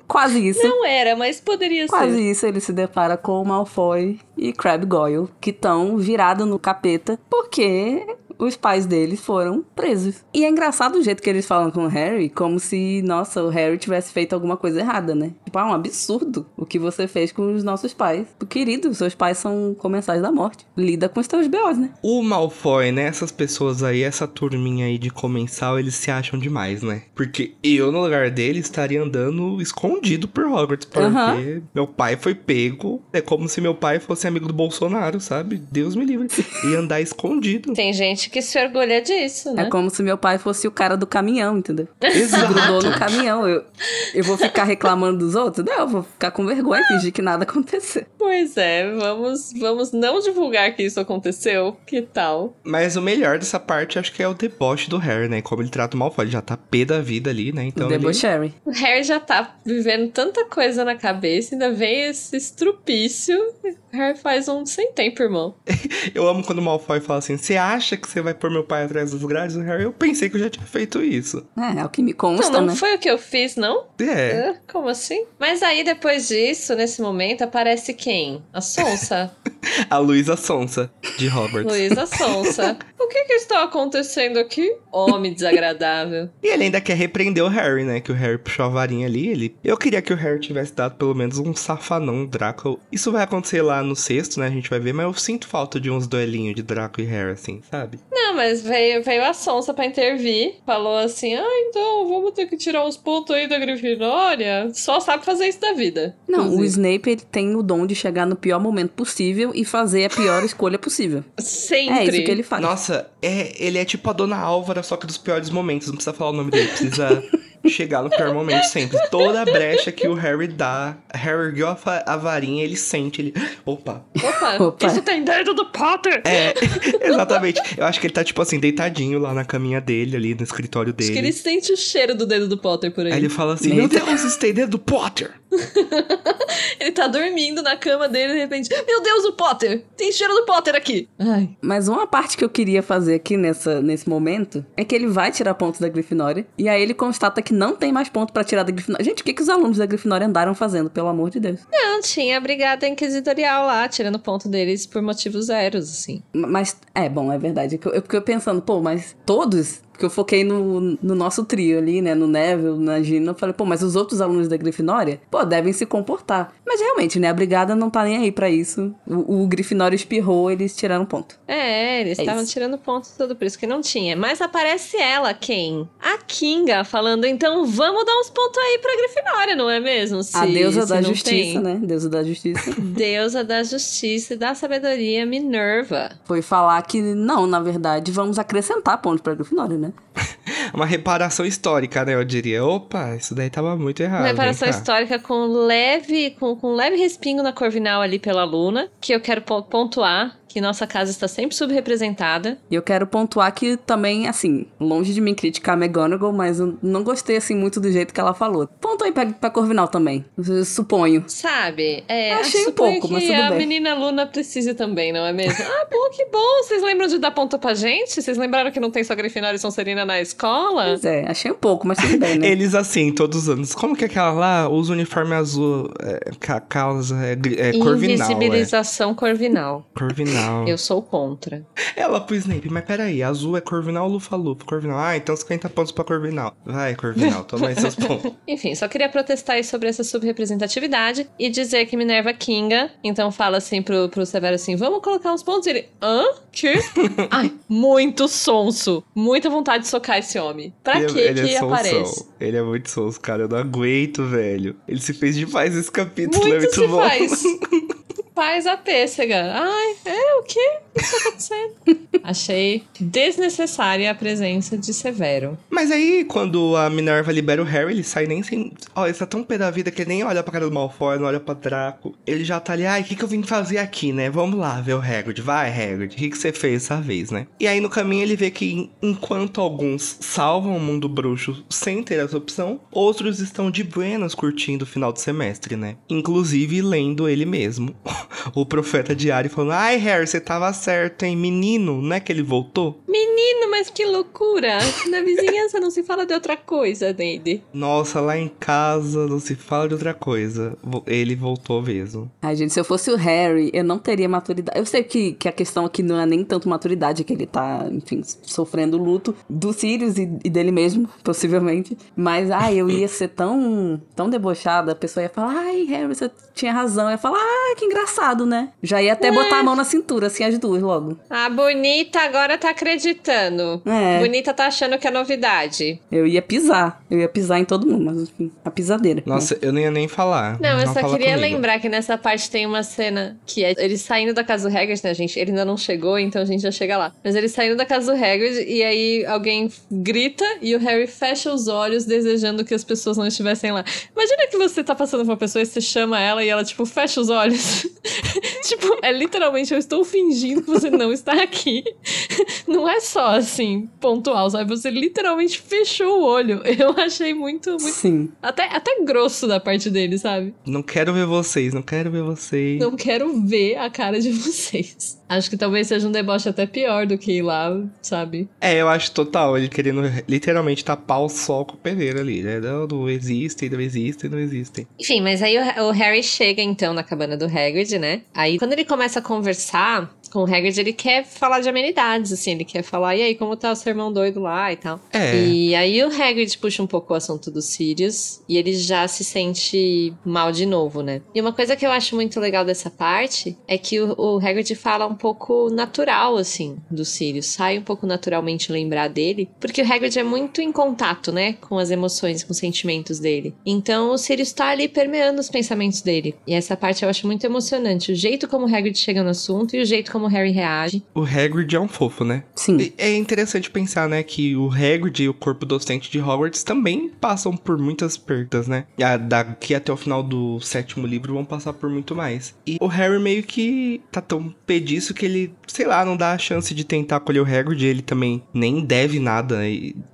Quase isso. Não era, mas poderia Quase ser. isso, ele se depara com Malfoy e Crab Goyle, que estão virados no capeta porque os pais deles foram presos. E é engraçado o jeito que eles falam com o Harry, como se, nossa, o Harry tivesse feito alguma coisa errada, né? Tipo, ah, um absurdo o que você fez com os nossos pais. Querido, seus pais são comensais da morte. Lida com os teus B.O.s, né? O Malfoy, né, essas pessoas aí, essa turminha aí de comensal, eles se acham demais, né? Porque eu, no lugar dele, estaria andando escondido por Hogwarts, porque meu pai foi pego. É como se meu pai fosse amigo do Bolsonaro, sabe? Deus me livre. E andar escondido. Tem gente que se orgulha disso, né? É como se meu pai fosse o cara do caminhão, entendeu? Exato. Grudou no caminhão. Eu, eu vou ficar reclamando dos outros? Não, eu vou ficar com vergonha e fingir que nada aconteceu. Pois é, vamos, vamos não divulgar que isso aconteceu. Que tal? Mas o melhor dessa parte, acho que é o deboche do Harry, né? Como ele trata o Malfoy. Ele já tá pé da vida ali, né? Então o ele... debochery. O Harry já tá vivendo tanta coisa na cabeça, ainda vem esse estrupício. Harry faz um sem tempo, irmão. Eu amo quando o Malfoy fala assim, você acha que você vai pôr meu pai atrás das grades? O Harry, eu pensei que eu já tinha feito isso. É, é o que me Não, consta, não né? foi o que eu fiz, não? É. Ah, Como assim? Mas aí, depois disso, nesse momento, aparece quem? A Sonsa? A Luísa Sonsa, de Hogwarts. Luísa Sonsa. O que que está acontecendo aqui? Homem desagradável. E ele ainda quer repreender o Harry, né? Que o Harry puxou a varinha ali. Ele... Eu queria que o Harry tivesse dado pelo menos um safanão Draco. Isso vai acontecer lá no sexto, né? A gente vai ver, mas eu sinto falta de uns duelinhos de Draco e Harry, assim, sabe? Não, mas veio, veio a Sonsa pra intervir. Falou assim: ah, então vamos ter que tirar os pontos aí da Grifinória. Só sabe fazer isso da vida. Não, o Inclusive. Snape ele tem o dom de chegar no pior momento possível e fazer a pior escolha possível. Sempre. É isso que ele faz. Nossa, é, ele é tipo a Dona Álvara, só que dos piores momentos. Não precisa falar o nome dele, precisa chegar no pior momento sempre. Toda a brecha que o Harry dá, Harry ergueu a, a varinha, ele sente, ele... Opa, Opa, Opa. isso tem dedo do Potter. É, exatamente. Eu acho que ele tá, tipo assim, deitadinho lá na caminha dele, ali no escritório Acho que dele. ele sente o cheiro do dedo do Potter por aí. Aí ele fala assim: Meu Deus, isso tem dedo do Potter! Ele tá dormindo na cama dele de repente, meu Deus, o Potter! Tem cheiro do Potter aqui! Ai. Mas uma parte que eu queria fazer aqui nessa, nesse momento é que ele vai tirar pontos da Grifinória e aí ele constata que não tem mais ponto pra tirar da Grifinória. Gente, o que, que os alunos da Grifinória andaram fazendo, pelo amor de Deus? Não, tinha a brigada inquisitorial lá, tirando ponto deles por motivos zeros, assim. Mas, é, bom, é verdade. Eu, eu fiquei pensando, pô, mas todos Porque eu foquei no, no nosso trio ali, né? No Neville, na Gina. Eu falei, pô, mas os outros alunos da Grifinória, pô, devem se comportar. Mas realmente, né? A brigada não tá nem aí pra isso. O, o Grifinória espirrou, eles tiraram ponto. É, eles É estavam isso. tirando pontos tudo, por isso que não tinha. Mas aparece ela, quem? A Kinga, falando, então vamos dar uns pontos aí pra Grifinória, não é mesmo? Se, a deusa da justiça, tem. né? Deusa da justiça. Deusa da justiça e da sabedoria, Minerva. Foi falar que, não, na verdade, vamos acrescentar pontos pra Grifinória, né? Uma reparação histórica, né? Eu diria. Opa, isso daí tava muito errado. Uma reparação histórica com leve, com, com leve respingo na Corvinal ali pela Luna, que eu quero pon- pontuar que nossa casa está sempre subrepresentada. E eu quero pontuar que também, assim, longe de mim criticar a McGonagall, mas eu não gostei, assim, muito do jeito que ela falou. Ponto aí pra, pra Corvinal também, suponho. Sabe? É, Achei um pouco, que mas tudo a bem. menina Luna precise também, não é mesmo? ah, bom, que bom. Vocês lembram de dar ponta pra gente? Vocês lembraram que não tem só Grifinória e Sonserina na escola? Pois é, achei um pouco, mas tudo bem, né? Eles assim, todos os anos. Como que é aquela lá? Usa uniforme azul. É, ca- causa. É, é corvinal. É. Invisibilização corvinal. Corvinal. Eu sou contra. Ela pro Snape, mas peraí, azul é Corvinal, Lufa-Lufa, Corvinal. Ah, então 50 pontos pra Corvinal. Vai, Corvinal, toma aí seus pontos. Enfim, só queria protestar aí sobre essa subrepresentatividade e dizer que Minerva Kinga, então fala assim pro, pro Severo assim, vamos colocar uns pontos. E ele, hã? Que? Ai, muito sonso. Muita vontade de socar esse homem. Pra ele, que ele que é aparece? Ele é muito sonso, cara. Eu não aguento, velho. Ele se fez demais esse capítulo, é Muito muito se bom. faz. Paz a pêssega. Ai, é o quê? O que tá acontecendo? Achei desnecessária a presença de Severo. Mas aí, quando a Minerva libera o Harry, ele sai nem sem. Ó, ele tá tão pé da vida que ele nem olha pra cara do Malfoy, não olha pra Draco. Ele já tá ali, ai, o que, que eu vim fazer aqui, né? Vamos lá ver o Hagrid. Vai, Hagrid, o que, que você fez dessa vez, né? E aí no caminho ele vê que enquanto alguns salvam o mundo bruxo sem ter essa opção, outros estão de buenas curtindo o final do semestre, né? Inclusive lendo ele mesmo. o profeta diário falando: Ai, Harry, você tava certo, hein? Menino, não é que ele voltou? Menino, mas que loucura! Na vizinhança não se fala de outra coisa dele. Nossa, lá em casa não se fala de outra coisa. Ele voltou mesmo. Ai, gente, se eu fosse o Harry, eu não teria maturidade. Eu sei que, que a questão aqui não é nem tanto maturidade, que ele tá, enfim, sofrendo luto do Sirius e, e dele mesmo, possivelmente. Mas, ai, eu ia ser tão, tão debochada, a pessoa ia falar, ai, Harry, você tinha razão. Eu ia falar, ah, que engraçado, né? Já ia até botar a mão na cintura, assim, as duas logo. A bonita agora tá acreditando. É. Bonita tá achando que é novidade. Eu ia pisar. Eu ia pisar em todo mundo, mas enfim, a pisadeira. Nossa, eu não ia nem falar. Não, eu só queria comigo. lembrar que nessa parte tem uma cena que é ele saindo da casa do Hagrid, né, gente? Ele ainda não chegou, então a gente já chega lá. Mas ele saindo da casa do Hagrid e aí alguém grita e o Harry fecha os olhos desejando que as pessoas não estivessem lá. Imagina que você tá passando por uma pessoa e você chama ela e ela, tipo, fecha os olhos. tipo, é literalmente, eu estou fingindo que você não está aqui. Não é só assim, pontual, sabe? Você literalmente fechou o olho. Eu achei muito, muito Sim. até, até grosso da parte dele, sabe? Não quero ver vocês, não quero ver vocês. Não quero ver a cara de vocês. Acho que talvez seja um deboche até pior do que ir lá, sabe? É, eu acho total, ele querendo literalmente tapar o sol com o peneiro ali, né? Não, não existem, não existem, não existem. Enfim, mas aí o, o Harry chega então na cabana do Hagrid, né? Aí quando ele começa a conversar com o Hagrid, ele quer falar de amenidades, assim, ele quer falar, e aí, como tá o seu irmão doido lá e tal. É. E aí o Hagrid puxa um pouco o assunto dos Sirius e ele já se sente mal de novo, né? E uma coisa que eu acho muito legal dessa parte é que o, o Hagrid fala um pouco natural, assim, dos Sirius. Sai um pouco naturalmente lembrar dele, porque o Hagrid é muito em contato, né? Com as emoções, com os sentimentos dele. Então o Sirius tá ali permeando os pensamentos dele. E essa parte eu acho muito emocionante. O jeito como o Hagrid chega no assunto e o jeito como o Harry reage. O Hagrid é um fofo, né? Sim. É interessante pensar, né, que o Hagrid e o corpo docente de Hogwarts também passam por muitas perdas, né? Daqui até o final do sétimo livro vão passar por muito mais. E o Harry meio que tá tão pediço que ele, sei lá, não dá a chance de tentar acolher o Hagrid. Ele também nem deve nada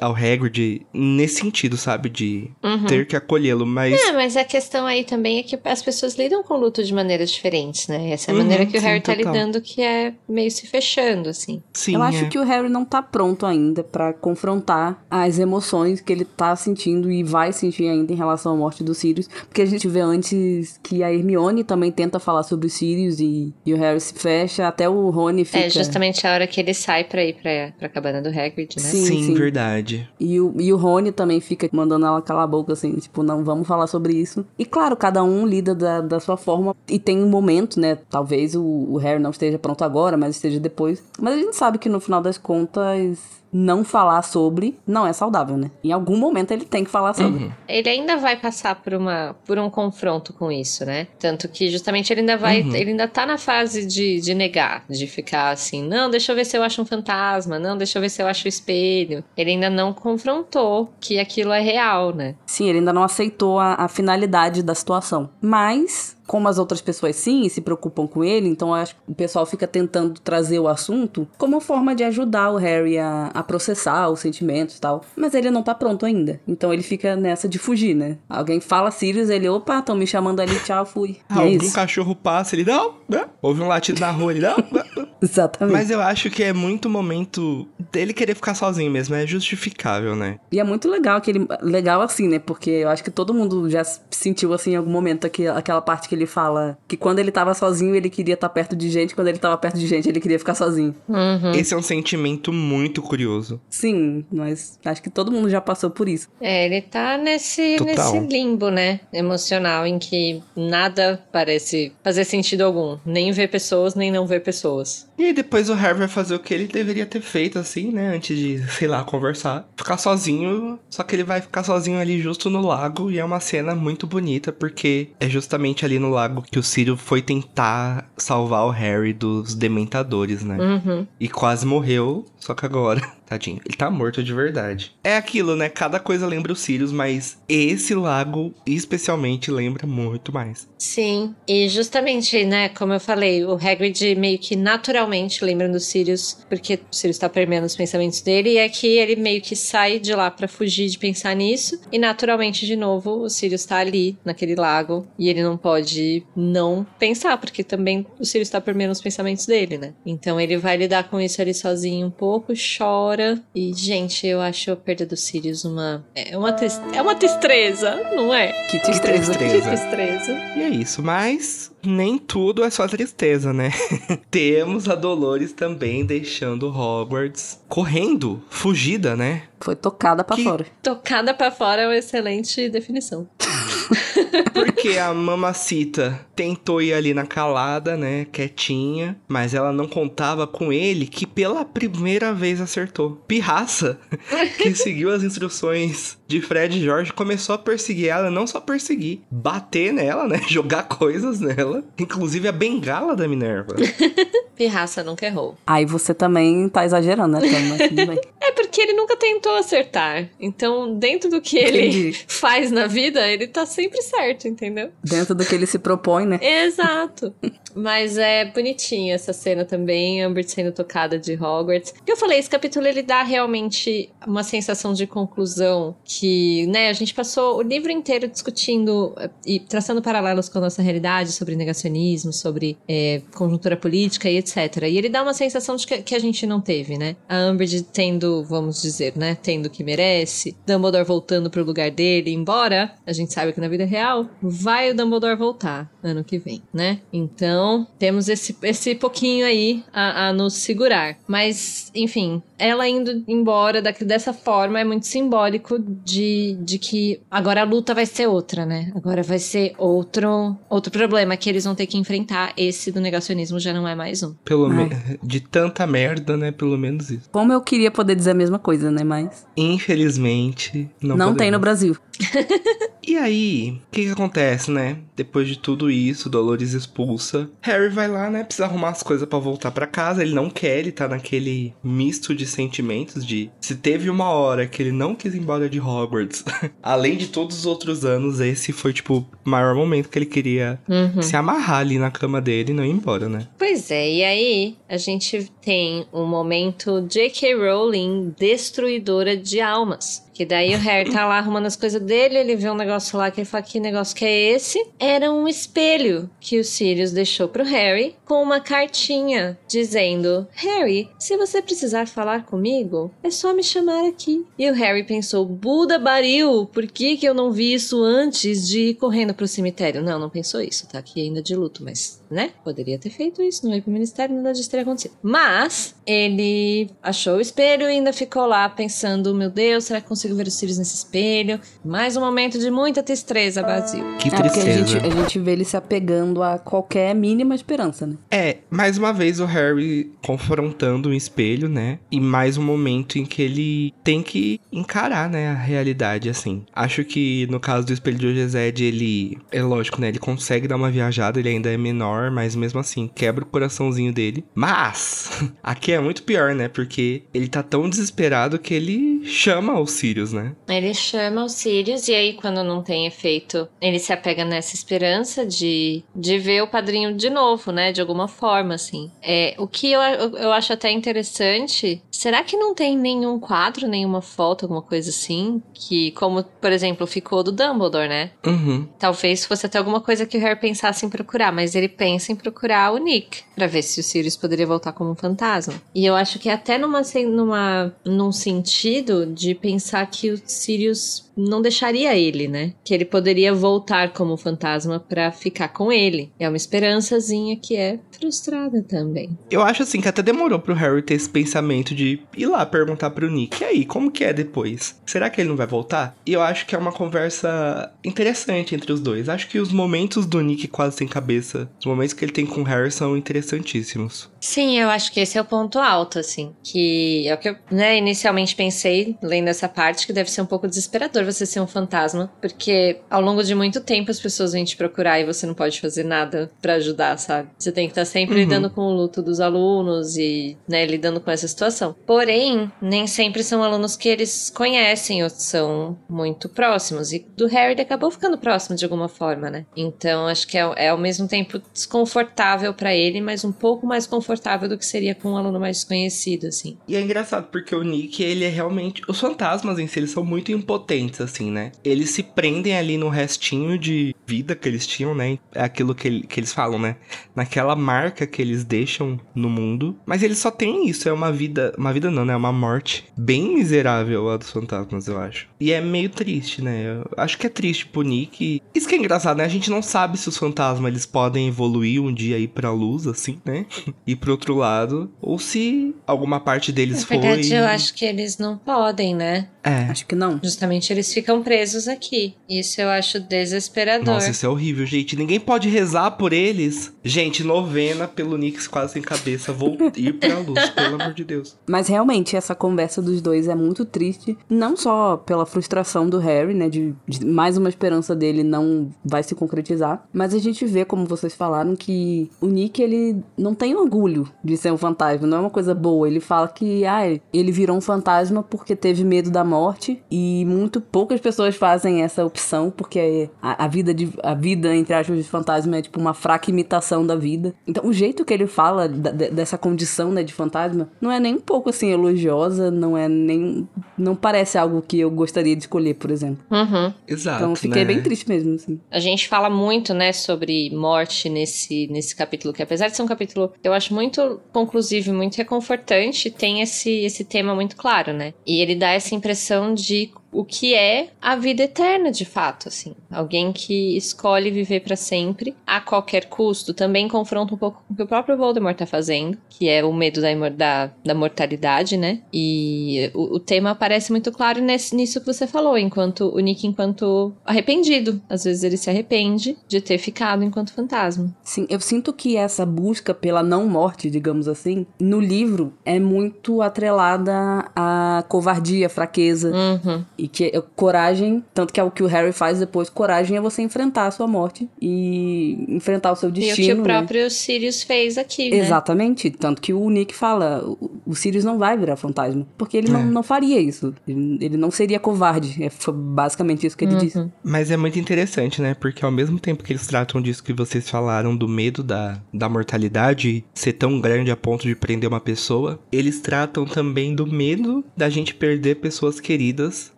ao Hagrid nesse sentido, sabe? De ter que acolhê-lo, mas... É, mas a questão aí também é que as pessoas lidam com o luto de maneiras diferentes, né? Essa é a Uhum, maneira que o sim, Harry tá total. lidando, que é meio se fechando, assim. Sim, eu acho é. que o Harry não tá pronto ainda pra confrontar as emoções que ele tá sentindo e vai sentir ainda em relação à morte do Sirius. Porque a gente vê antes que a Hermione também tenta falar sobre o Sirius e, e o Harry se fecha, até o Rony fica... É justamente a hora que ele sai pra ir pra, pra cabana do Hagrid, né? Sim, Sim, sim. verdade. E o, e o Rony também fica mandando ela calar a boca, assim, tipo, não vamos falar sobre isso. E claro, cada um lida da, da sua forma e tem um momento, né? Talvez o, o Harry não esteja pronto agora, mas esteja depois. Mas a gente sabe que no final das contas, não falar sobre não é saudável, né? Em algum momento ele tem que falar sobre. Uhum. Ele ainda vai passar por, uma, por um confronto com isso, né? Tanto que justamente ele ainda vai. Uhum. Ele ainda tá na fase de, de negar, de ficar assim, não, deixa eu ver se eu acho um fantasma, não, deixa eu ver se eu acho o espelho. Ele ainda não confrontou que aquilo é real, né? Sim, ele ainda não aceitou a, a finalidade da situação. Mas. Como as outras pessoas sim e se preocupam com ele, então eu acho que o pessoal fica tentando trazer o assunto como uma forma de ajudar o Harry a, a processar os sentimentos e tal. Mas ele não tá pronto ainda. Então ele fica nessa de fugir, né? Alguém fala Sirius, ele, opa, estão me chamando ali, tchau, fui. Ah, é isso. cachorro passa, ele não, não. Houve um latido na rua, ele não, não. Exatamente. Mas eu acho que é muito momento dele querer ficar sozinho mesmo, é justificável, né? E é muito legal aquele. Legal assim, né? Porque eu acho que todo mundo já sentiu assim em algum momento aqui, aquela parte que ele fala que quando ele tava sozinho, ele queria estar perto de gente, quando ele tava perto de gente, ele queria ficar sozinho. Uhum. Esse é um sentimento muito curioso. Sim, mas acho que todo mundo já passou por isso. É, ele tá nesse, Total. nesse limbo, né? Emocional, em que nada parece fazer sentido algum. Nem ver pessoas, nem não ver pessoas. E aí depois o Harry vai fazer o que ele deveria ter feito, assim, né? Antes de, sei lá, conversar. Ficar sozinho, só que ele vai ficar sozinho ali justo no lago. E é uma cena muito bonita, porque é justamente ali no lago que o Círio foi tentar salvar o Harry dos dementadores, né? Uhum. E quase morreu, só que agora, tadinho, ele tá morto de verdade. É aquilo, né? Cada coisa lembra os Sirius, mas esse lago especialmente lembra muito mais. Sim, e justamente, né, como eu falei, o Hagrid meio que naturalmente lembra dos Sirius, porque o Sirius tá permeando os pensamentos dele, e é que ele meio que sai de lá pra fugir de pensar nisso, e naturalmente, de novo, o Sirius tá ali, naquele lago, e ele não pode não pensar, porque também o Sirius tá permeando os pensamentos dele, né? Então ele vai lidar com isso ali sozinho um pouco, chora, e, gente, eu acho a perda do Sirius uma... É uma, tris- é uma tristeza, não é? Que tristeza. tristeza. Que tristeza. E é isso, mas nem tudo é só tristeza, né? Temos a Dolores também deixando Hogwarts correndo, fugida, né? Foi tocada pra Que- fora. Tocada pra fora é uma excelente definição. Porque a mamacita tentou ir ali na calada, né? Quietinha. Mas ela não contava com ele, que pela primeira vez acertou. Pirraça, que seguiu as instruções de Fred e Jorge, começou a perseguir ela. Não só perseguir, bater nela, né? Jogar coisas nela. Inclusive a bengala da Minerva. Pirraça nunca errou. Aí você também tá exagerando, né. É porque ele nunca tentou acertar. Então, dentro do que ele Entendi. faz na vida, ele tá sempre certo, entendeu? Dentro do que ele se propõe, né? Exato. Mas é bonitinha essa cena também, Amber sendo tocada de Hogwarts. E eu falei, esse capítulo ele dá realmente uma sensação de conclusão que, né, a gente passou o livro inteiro discutindo eh, e traçando paralelos com a nossa realidade sobre negacionismo, sobre eh, conjuntura política e etc. E ele dá uma sensação de que, que a gente não teve, né? A Amber tendo, vamos dizer, né, tendo o que merece, Dumbledore voltando pro lugar dele, embora a gente saiba que na vida real vai o Dumbledore voltar ano que vem, né? Então, temos esse, esse pouquinho aí a, a nos segurar. Mas, enfim, ela indo embora daqui, dessa forma é muito simbólico de, de que agora a luta vai ser outra, né? Agora vai ser outro, outro problema que eles vão ter que enfrentar. Esse do negacionismo já não é mais um. Pelo me... De tanta merda, né? Pelo menos isso. Como eu queria poder dizer a mesma coisa, né? Mas Infelizmente, não não, tem no. Brasil. E aí, o que que acontece, né? Depois de tudo isso, Dolores expulsa. Harry vai lá, né? Precisa arrumar as coisas pra voltar pra casa. Ele não quer, ele tá naquele misto de sentimentos de se teve uma hora que ele não quis ir embora de Hogwarts, além de todos os outros anos, esse foi tipo o maior momento que ele queria Uhum. se amarrar ali na cama dele e não ir embora, né? Pois é, e aí a gente tem um momento J.K. Rowling destruidora de almas. Que daí o Harry tá lá arrumando as coisas dele, ele vê um negócio lá que ele fala que negócio que é esse. Era um espelho que o Sirius deixou pro Harry com uma cartinha dizendo: Harry, se você precisar falar comigo, é só me chamar aqui. E o Harry pensou: Buda Baril, por que, que eu não vi isso antes de ir correndo pro cemitério? Não, não pensou isso, tá aqui ainda de luto, mas, né? Poderia ter feito isso, não ir pro ministério, nada disso teria acontecido. Mas ele achou o espelho e ainda ficou lá pensando: Meu Deus, será que consigo ver os Sirius nesse espelho? Mais um momento de muita tristeza, Basil. Que É porque a tristeza. gente, a gente vê ele se apegando a qualquer mínima esperança, né? É, mais uma vez o Harry confrontando um espelho, né? E mais um momento em que ele tem que encarar, né, a realidade, assim. Acho que no caso do espelho de Ogezed, ele. É lógico, né? Ele consegue dar uma viajada, ele ainda é menor, mas mesmo assim, quebra o coraçãozinho dele. Mas, aqui é muito pior, né? Porque ele tá tão desesperado que ele chama os Sirius, né? Ele chama os Sirius e aí, quando não tem efeito, ele se apega nessa esperança de, de ver o padrinho de novo, né? De alguma forma, assim. É, o que eu, eu acho até interessante, será que não tem nenhum quadro, nenhuma foto, alguma coisa assim? Que, como, por exemplo, ficou do Dumbledore, né? Uhum. Talvez fosse até alguma coisa que o Harry pensasse em procurar, mas ele pensa em procurar o Nick pra ver se o Sirius poderia voltar como um fantasma. E eu acho que até numa, numa num sentido de pensar que o Sirius não deixaria ele, né? Que ele poderia voltar como fantasma pra ficar com ele. É uma esperançazinha que é frustrada também. Eu acho assim que até demorou pro Harry ter esse pensamento de ir lá perguntar pro Nick, e aí, como que é depois? Será que ele não vai voltar? E eu acho que é uma conversa interessante entre os dois. Acho que os momentos do Nick quase sem cabeça, os momentos que ele tem com o Harry são interessantíssimos. Sim, eu acho que esse é o ponto alto, assim. Que é o que eu né, inicialmente pensei, lendo essa parte, que deve ser um pouco desesperador você ser um fantasma, porque ao longo de muito tempo as pessoas vêm te procurar e você não pode fazer nada para ajudar, sabe? Você tem que estar sempre Uhum. lidando com o luto dos alunos e, né, lidando com essa situação. Porém, nem sempre são alunos que eles conhecem ou são muito próximos. E do Harry ele acabou ficando próximo de alguma forma, né? Então acho que é, é ao mesmo tempo desconfortável para ele, mas um pouco mais confortável do que seria com um aluno mais desconhecido, assim. E é engraçado porque o Nick, ele é realmente. Os fantasmas em si, eles são muito impotentes, assim, né? Eles se prendem ali no restinho de vida que eles tinham, né? É aquilo que, ele- que eles falam, né? Naquela marca que eles deixam no mundo. Mas eles só têm isso, é uma vida. Uma vida não, né? É uma morte bem miserável a dos fantasmas, eu acho. E é meio triste, né? Eu acho que é triste pro Nick. Isso que é engraçado, né? A gente não sabe se os fantasmas eles podem evoluir um dia ir pra luz, assim, né? ir pro outro lado. Ou se alguma parte deles Na foi. verdade, eu acho que eles não podem, né? É. Acho que não. Justamente eles ficam presos aqui. Isso eu acho desesperador. Nossa, isso é horrível, gente. Ninguém pode rezar por eles. Gente, novena pelo Nix quase sem cabeça. Vou ir pra luz, pelo amor de Deus. Mas realmente essa conversa dos dois é muito triste, não só pela frustração do Harry, né, de, de mais uma esperança dele não vai se concretizar, mas a gente vê, como vocês falaram, que o Nick ele não tem orgulho de ser um fantasma, não é uma coisa boa. Ele fala que ah, ele virou um fantasma porque teve medo da morte e muito poucas pessoas fazem essa opção porque a, a vida de a vida entre aspas de fantasma é tipo uma fraca imitação da vida. Então o jeito que ele fala da- de- dessa condição né, de fantasma não é nem um pouco assim elogiosa, não é nem não parece algo que eu gostaria de escolher, por exemplo. Uhum. Exato. Então eu fiquei né? bem triste mesmo, assim. A gente fala muito, né, sobre morte nesse, nesse capítulo, que apesar de ser um capítulo eu acho muito conclusivo e muito reconfortante, tem esse, esse tema muito claro, né? E ele dá essa impressão de o que é a vida eterna, de fato, assim. Alguém que escolhe viver pra sempre, a qualquer custo, também confronta um pouco com o que o próprio Voldemort tá fazendo, que é o medo da, da, da mortalidade, né? E o, o tema aparece muito claro nesse, nisso que você falou, enquanto o Nick enquanto arrependido. Às vezes ele se arrepende de ter ficado enquanto fantasma. Sim, eu sinto que essa busca pela não morte, digamos assim, no livro é muito atrelada à covardia, fraqueza. Uhum. E que é coragem, tanto que é o que o Harry faz depois, coragem é você enfrentar a sua morte e enfrentar o seu E o destino. que o né? próprio Sirius fez aqui, né? Exatamente, tanto que o Nick fala, o, o Sirius não vai virar fantasma, porque ele não, É. não faria isso, ele, ele não seria covarde, é foi basicamente isso que ele Uhum. disse. Mas é muito interessante, né? Porque ao mesmo tempo que eles tratam disso que vocês falaram, do medo da, da mortalidade ser tão grande a ponto de prender uma pessoa, eles tratam também do medo da gente perder pessoas queridas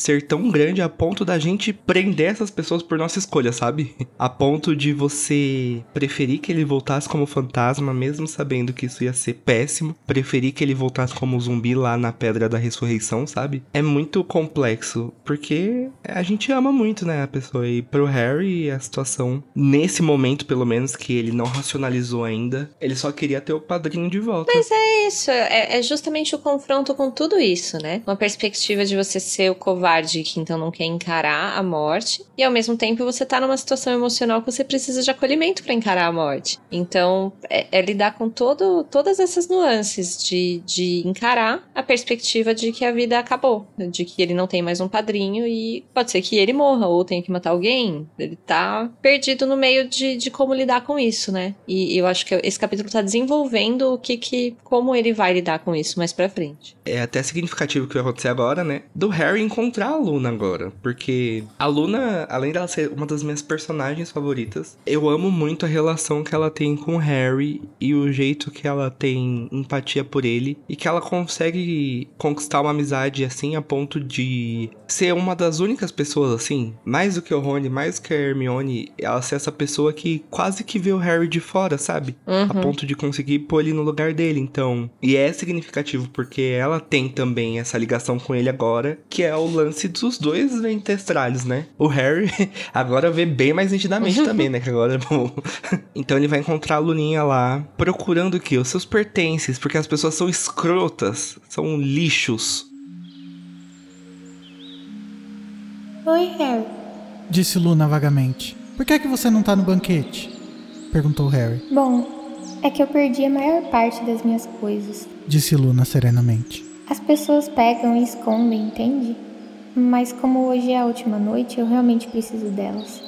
ser tão grande a ponto da gente prender essas pessoas por nossa escolha, sabe? A ponto de você preferir que ele voltasse como fantasma, mesmo sabendo que isso ia ser péssimo. Preferir que ele voltasse como zumbi lá na Pedra da Ressurreição, sabe? É muito complexo, porque a gente ama muito, né, a pessoa. E pro Harry, a situação, nesse momento, pelo menos, que ele não racionalizou ainda, ele só queria ter o padrinho de volta. Mas é isso, é, é justamente o confronto com tudo isso, né? Uma perspectiva de você ser o covarde que então não quer encarar a morte, e ao mesmo tempo você tá numa situação emocional que você precisa de acolhimento pra encarar a morte. Então, é, é lidar com todo, todas essas nuances de, de encarar a perspectiva de que a vida acabou, de que ele não tem mais um padrinho e pode ser que ele morra ou tenha que matar alguém. Ele tá perdido no meio de, de como lidar com isso, né? E eu acho que esse capítulo tá desenvolvendo o que que como ele vai lidar com isso mais pra frente. É até significativo o que vai acontecer agora, né? Do Harry encontrar a Luna agora. Porque a Luna, além dela ser uma das minhas personagens favoritas, eu amo muito a relação que ela tem com o Harry e o jeito que ela tem empatia por ele. E que ela consegue conquistar uma amizade assim a ponto de ser uma das únicas pessoas assim, mais do que o Rony, mais do que a Hermione, ela ser essa pessoa que quase que vê o Harry de fora, sabe? a Uhum. ponto de conseguir pôr ele no lugar dele. Então, e é significativo porque ela tem também essa ligação com ele agora, que é o lance dos dois testralhos, né? O Harry agora vê bem mais nitidamente também, né? Que agora, bom. então ele vai encontrar a Luninha lá, procurando o quê? Os seus pertences, porque as pessoas são escrotas, são lixos. Oi, Harry. Disse Luna vagamente. Por que é que você não tá no banquete? Perguntou Harry. Bom, é que eu perdi a maior parte das minhas coisas. Disse Luna serenamente. As pessoas pegam e escondem, entende? Mas como hoje é a última noite, eu realmente preciso delas.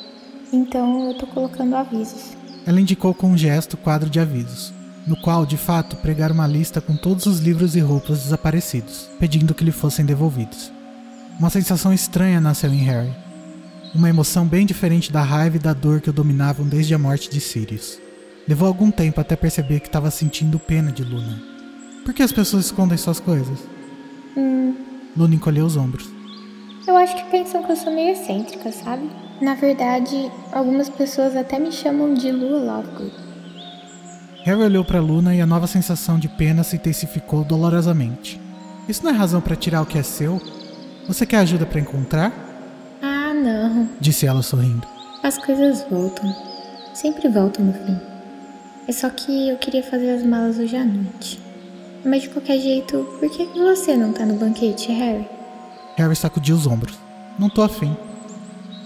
Então eu tô colocando avisos. Ela indicou com um gesto o quadro de avisos, no qual, de fato, pregaram uma lista com todos os livros e roupas desaparecidos, pedindo que lhe fossem devolvidos. Uma sensação estranha nasceu em Harry. Uma emoção bem diferente da raiva e da dor que o dominavam desde a morte de Sirius. Levou algum tempo até perceber que estava sentindo pena de Luna. Por que as pessoas escondem suas coisas? Hum, Luna encolheu os ombros. Eu acho que pensam que eu sou meio excêntrica, sabe? Na verdade, algumas pessoas até me chamam de Lua Lovegood. Harry olhou para Luna e a nova sensação de pena se intensificou dolorosamente. Isso não é razão para tirar o que é seu? Você quer ajuda para encontrar? Ah, não. Disse ela sorrindo. As coisas voltam. Sempre voltam no fim. É só que eu queria fazer as malas hoje à noite. Mas de qualquer jeito, por que que você não tá no banquete, Harry? Harry sacudiu os ombros. Não tô afim,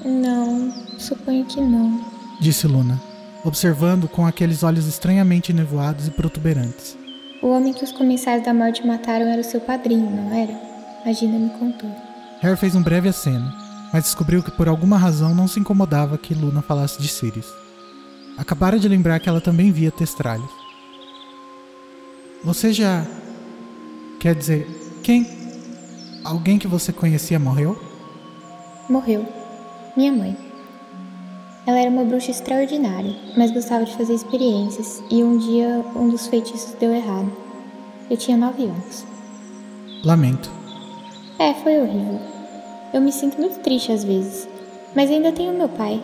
Não, suponho que não. disse Luna, observando com aqueles olhos estranhamente nevoados e protuberantes. O homem que os comissários da morte mataram era o seu padrinho, não era? A Gina me contou. Harry fez um breve aceno, mas descobriu que por alguma razão não se incomodava que Luna falasse de Sirius. Acabara de lembrar que ela também via testralhos. Você já. Quer dizer, quem? Alguém que você conhecia morreu? Morreu. Minha mãe. Ela era uma bruxa extraordinária, mas gostava de fazer experiências, e um dia um dos feitiços deu errado. Eu tinha nove anos. Lamento. É, foi horrível. Eu me sinto muito triste às vezes, mas ainda tenho meu pai.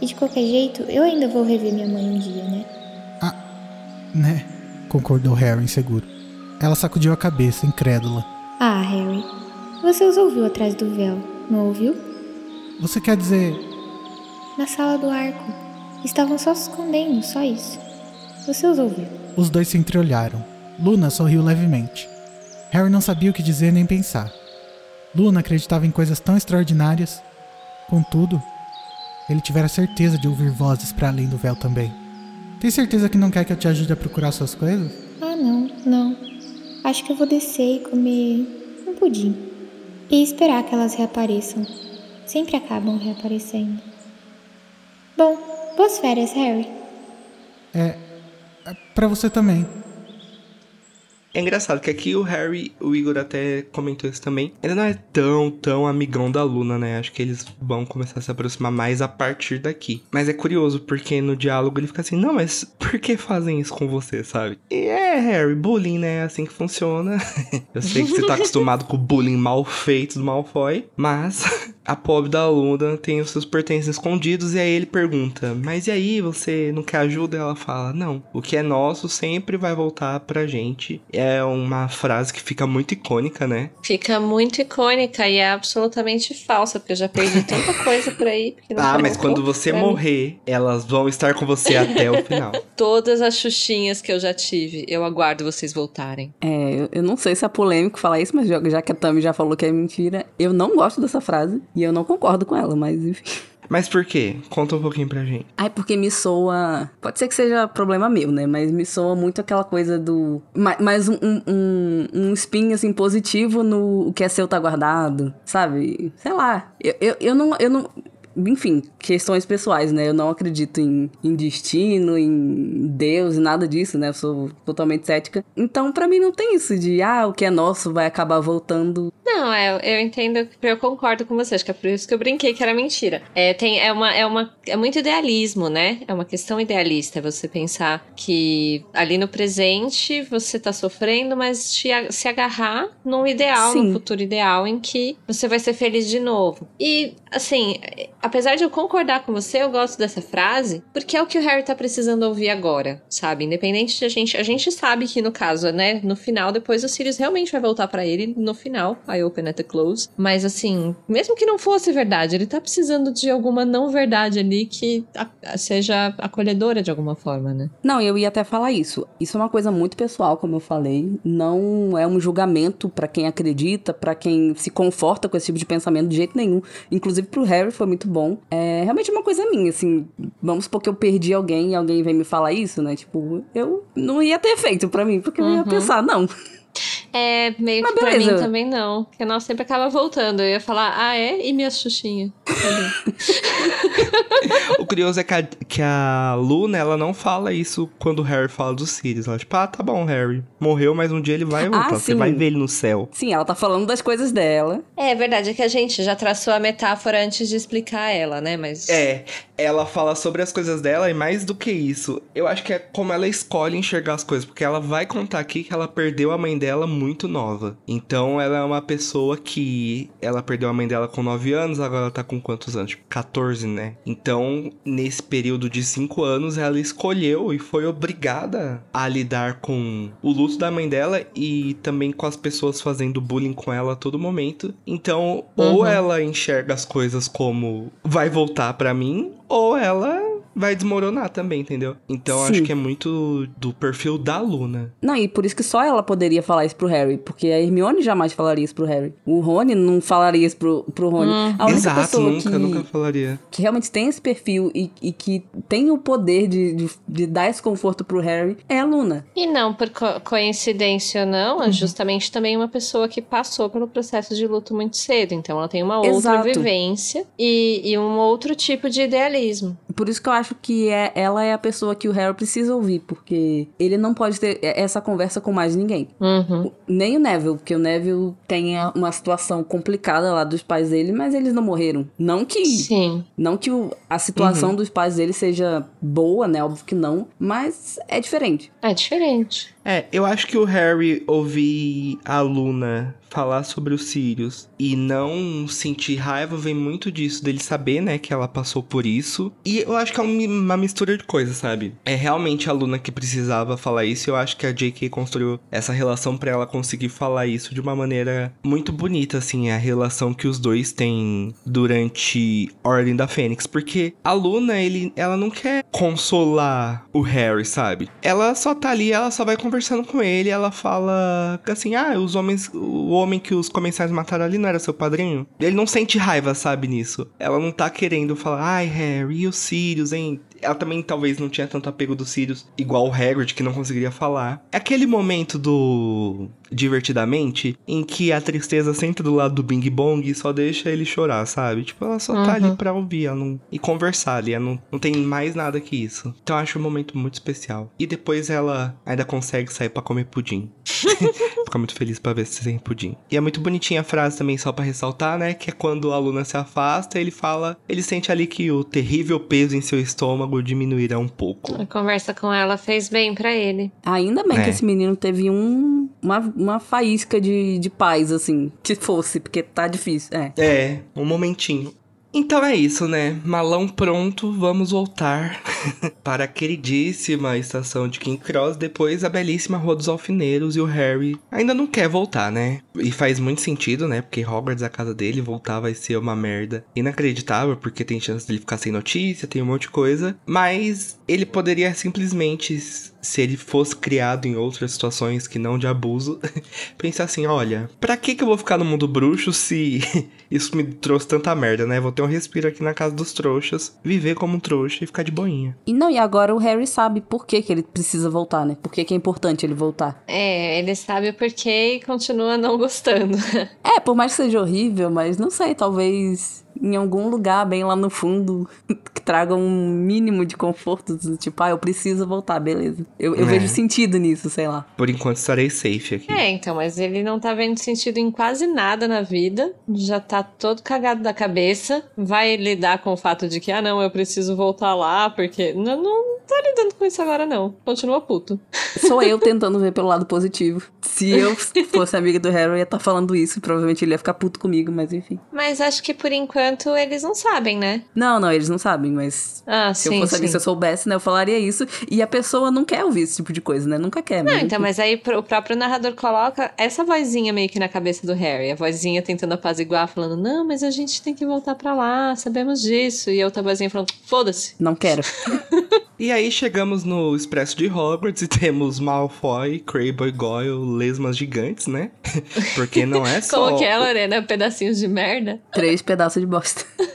E de qualquer jeito, eu ainda vou rever minha mãe um dia, né? Né? Concordou Harry inseguro. Ela sacudiu a cabeça, incrédula. Ah, Harry, você os ouviu atrás do véu, não ouviu? Você quer dizer. Na sala do arco. Estavam só se escondendo, só isso. Você os ouviu. Os dois se entreolharam. Luna sorriu levemente. Harry não sabia o que dizer nem pensar. Luna acreditava em coisas tão extraordinárias. Contudo, ele tivera certeza de ouvir vozes para além do véu também. Tem certeza que não quer que eu te ajude a procurar suas coisas? Ah, não, não. Acho que eu vou descer e comer um pudim. E esperar que elas reapareçam. Sempre acabam reaparecendo. Bom, boas férias, Harry. É. é pra você também. É engraçado que aqui o Harry, o Igor até comentou isso também, ainda não é tão, tão amigão da Luna, né? Acho que eles vão começar a se aproximar mais a partir daqui. Mas é curioso, porque no diálogo ele fica assim, não, mas por que fazem isso com você, sabe? E é, Harry, bullying, né? É assim que funciona. Eu sei que você tá acostumado com o bullying mal feito do Malfoy, mas a pobre da Luna tem os seus pertences escondidos e aí ele pergunta, mas e aí, você não quer ajuda? Ela fala, não, o que é nosso sempre vai voltar pra gente. É uma frase que fica muito icônica, né? Fica muito icônica e é absolutamente falsa, porque eu já perdi tanta coisa por aí. Ah, mas quando você pra mim. morrer, elas vão estar com você até o final. Todas as xuxinhas que eu já tive, eu aguardo vocês voltarem. É, eu, eu não sei se é polêmico falar isso, mas já, já que a Tami já falou que é mentira, eu não gosto dessa frase e eu não concordo com ela, mas enfim. Mas por quê? Conta um pouquinho pra gente. Ai, porque me soa. Pode ser que seja problema meu, né? Mas me soa muito aquela coisa do. ma- Mais um, um, um, um spin, assim, positivo no o que é seu tá guardado, sabe? Sei lá. Eu, eu, eu não. Eu não enfim, questões pessoais, né? Eu não acredito em, em destino, em Deus nada disso, né? Eu sou totalmente cética. Então, pra mim, não tem isso de, ah, o que é nosso vai acabar voltando. Não, é, eu entendo, eu concordo com você, acho que é por isso que eu brinquei que era mentira. É, tem, é, uma, é, uma, é muito idealismo, né? É uma questão idealista você pensar que ali no presente você tá sofrendo, mas te se agarrar num ideal, Sim. num futuro ideal em que você vai ser feliz de novo. E, assim, a apesar de eu concordar com você, eu gosto dessa frase, porque é o que o Harry tá precisando ouvir agora, sabe? Independente de a gente. A gente sabe que no caso, né? No final, depois o Sirius realmente vai voltar para ele no final. I open at the close. Mas assim, mesmo que não fosse verdade, ele tá precisando de alguma não verdade ali que seja acolhedora de alguma forma, né? Não, eu ia até falar isso. Isso é uma coisa muito pessoal, como eu falei. Não é um julgamento pra quem acredita, pra quem se conforta com esse tipo de pensamento de jeito nenhum. Inclusive pro Harry foi muito bom. É realmente uma coisa minha, assim. Vamos supor que eu perdi alguém e alguém vem me falar isso, né? Tipo, eu não ia ter feito pra mim, porque eu ia pensar, não. É, meio Mas que pra mim beleza. também não. Porque nós sempre acaba voltando. Eu ia falar, ah, é? E minha Xuxinha? O curioso é que a, que a Luna, ela não fala isso quando o Harry fala do Sirius. Ela, tipo, ah, tá bom, Harry. Morreu, mas um dia ele vai voltar. Você sim. vai ver ele no céu. Sim, ela tá falando das coisas dela. é verdade, é que a gente já traçou a metáfora antes de explicar ela, né? Mas. É, ela fala sobre as coisas dela e mais do que isso, eu acho que é como ela escolhe enxergar as coisas, porque ela vai contar aqui que ela perdeu a mãe dela muito nova. Então ela é uma pessoa que ela perdeu a mãe dela com 9 anos, agora ela tá com quantos anos? Tipo, 14, né? Então, nesse período de 5 anos, ela escolheu e foi obrigada a lidar com o luto da mãe dela e também com as pessoas fazendo bullying com ela a todo momento. Então, ou Uhum. ela enxerga as coisas como vai voltar pra mim, ou ela vai desmoronar também, entendeu? Então Sim. acho que é muito do perfil da Luna. Não, e por isso que só ela poderia falar isso pro Harry, porque a Hermione jamais falaria isso pro Harry. O Rony não falaria isso pro, pro Rony. A única Exato, pessoa nunca, que, nunca falaria. que realmente tem esse perfil e, e que tem o poder de, de, de dar esse conforto pro Harry é a Luna. E não por co- coincidência ou não, Uhum. é justamente também uma pessoa que passou pelo processo de luto muito cedo. Então ela tem uma outra Exato. vivência e, e um outro tipo de idealismo. Por isso que eu acho que é, ela é a pessoa que o Harry precisa ouvir, porque ele não pode ter essa conversa com mais ninguém. Uhum. Nem o Neville, porque o Neville tem uma situação complicada lá dos pais dele, mas eles não morreram. Não que Sim. Não que o- a situação dos pais dele seja boa, né? Óbvio que não. Mas é diferente. É diferente. É, eu acho que o Harry ouvir a Luna falar sobre o Sirius e não sentir raiva vem muito disso, dele saber, né, que ela passou por isso. E eu acho que é um- uma mistura de coisas, sabe? É realmente a Luna que precisava falar isso eu acho que a J.K. construiu essa relação pra ela conseguir falar isso de uma maneira muito bonita, assim, a relação que os dois têm durante Ordem da Fênix. Porque a Luna, ele, ela não quer consolar o Harry, sabe? Ela só tá ali, ela só vai conversando com ele, ela fala assim: ah, os homens, o homem que os comensais mataram ali não era seu padrinho? Ele não sente raiva, sabe, nisso. Ela não tá querendo falar, ai, Harry, e o Sirius, hein? Ela também talvez não tinha tanto apego dos Sirius, igual o Hagrid, que não conseguiria falar. É aquele momento do Divertidamente, em que a tristeza senta do lado do Bing Bong e só deixa ele chorar, sabe? Tipo, ela só tá ali pra ouvir ela não... e conversar ali, ela não, não tem mais nada que isso. Então eu acho um momento muito especial. E depois ela ainda consegue sair pra comer pudim. Fica muito feliz pra ver se tem pudim. E é muito bonitinha a frase também, só pra ressaltar, né? Que é quando a Luna se afasta, ele fala. Ele sente ali que o terrível peso em seu estômago diminuirá um pouco. A conversa com ela fez bem pra ele. Ainda bem É. que esse menino teve um, uma, uma faísca de, de paz, assim. Que fosse, porque tá difícil. É. É, um momentinho. Então é isso, né? Malão pronto, vamos voltar para a queridíssima estação de King Cross, depois a belíssima Rua dos Alfineiros e o Harry ainda não quer voltar, né? E faz muito sentido, né? Porque Hogwarts a casa dele, voltar vai ser uma merda inacreditável, porque tem chance dele ficar sem notícia, tem um monte de coisa. Mas ele poderia simplesmente, se ele fosse criado em outras situações que não de abuso, pensar assim, olha, pra que que eu vou ficar no mundo bruxo se isso me trouxe tanta merda, né? Vou ter um respiro aqui na casa dos trouxas, viver como um trouxa e ficar de boinha. E não, e agora o Harry sabe por que, que ele precisa voltar, né? Por que, que é importante ele voltar. É, ele sabe o porquê e continua não gostando. É, por mais que seja horrível, mas não sei, talvez em algum lugar bem lá no fundo que traga um mínimo de conforto, do tipo, ah, eu preciso voltar, beleza. Eu, eu É. vejo sentido nisso, sei lá. Por enquanto estarei safe aqui. É, então, mas ele não tá vendo sentido em quase nada na vida. Já tá todo cagado da cabeça. Vai lidar com o fato de que, ah, não, eu preciso voltar lá, porque. Não, não, tô lidando com isso agora, não. Continua puto. Sou eu tentando ver pelo lado positivo. Se eu fosse amiga do Harry, eu ia estar falando isso provavelmente ele ia ficar puto comigo, mas enfim. Mas acho que por enquanto eles não sabem, né? Não, não, eles não sabem, mas Ah, se sim, eu fosse ali, se eu soubesse, né, eu falaria isso. E a pessoa não quer ouvir esse tipo de coisa, né? Nunca quer. Não, mas então, mas aí o próprio narrador coloca essa vozinha meio que na cabeça do Harry. A vozinha tentando apaziguar, falando, não, mas a gente tem que voltar pra lá, sabemos disso. E a outra vozinha falando, foda-se. Não quero. E aí chegamos no Expresso de Hogwarts e temos Malfoy, Crabbe e Goyle, lesmas gigantes, né? Porque não é só Como que é, Lorena? Pedacinhos de merda? Três pedaços de bosta.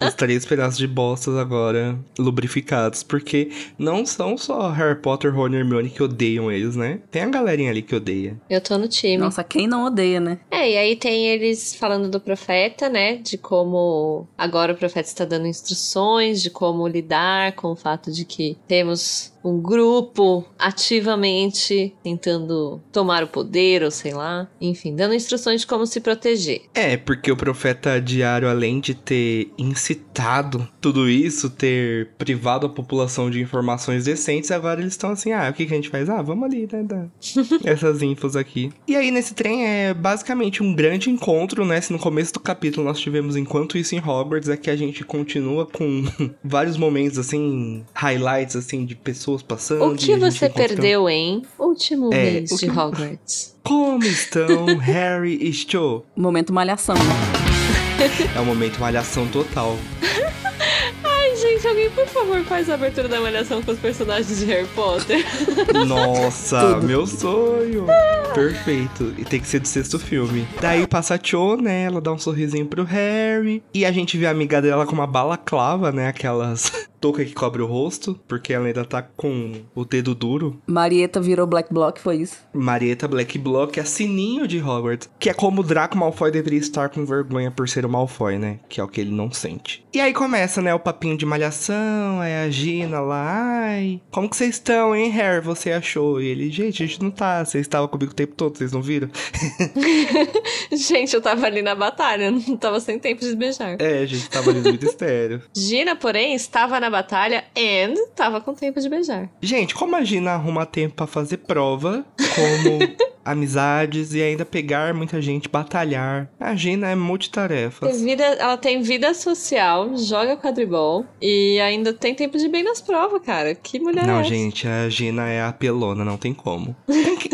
os três pedaços de bostas agora lubrificados. Porque não são só Harry Potter, Ron e Hermione que odeiam eles, né? Tem a galerinha ali que odeia. Eu tô no time. Nossa, quem não odeia, né? É, e aí tem eles falando do profeta, né? De como agora o profeta está dando instruções de como lidar com o fato de que temos um grupo ativamente tentando tomar o poder, ou sei lá. Enfim, dando instruções de como se proteger. É, porque o profeta diário, além de ter incitado tudo isso, ter privado a população de informações decentes, agora eles estão assim, ah, o que, que a gente faz? Ah, vamos ali, né, dar essas infos aqui. E aí, nesse trem, é basicamente um grande encontro, né, se no começo do capítulo nós tivemos Enquanto Isso em Hogwarts, é que a gente continua com vários momentos, assim, highlights, assim, de pessoas passando. O que você perdeu em último É, mês de que- Hogwarts? Como estão Harry e Cho? Momento malhação. É um momento malhação total. Ai, gente, alguém, por favor, faz a abertura da malhação com os personagens de Harry Potter. Nossa, meu sonho. Perfeito. E tem que ser do sexto filme. Daí passa a Cho, né? Ela dá um sorrisinho pro Harry. E a gente vê a amiga dela com uma balaclava, né? Aquelas touca que cobre o rosto. Porque ela ainda tá com o dedo duro. Marieta virou Black Block, foi isso? Marieta Black Block é sininho de Hogwarts. Que é como o Draco Malfoy deveria estar com vergonha por ser o Malfoy, né? Que é o que ele não sente. E aí começa, né? O papinho de malhação. Aí a Gina lá. Ai, como que vocês estão, hein, Harry? Você achou? E ele, gente, a gente não tá. Vocês estavam comigo o tempo todo, vocês não viram? gente, eu tava ali na batalha, não tava sem tempo de beijar. É, a gente tava ali no mistério. Gina, porém, estava na batalha and tava com tempo de beijar. Gente, como a Gina arruma tempo pra fazer prova, como amizades e ainda pegar muita gente, batalhar. A Gina é. Tem vida, ela tem vida social, joga quadribol e ainda tem tempo de bem nas provas, cara. Que mulher é Não, essa? gente, a Gina é apelona, não tem como.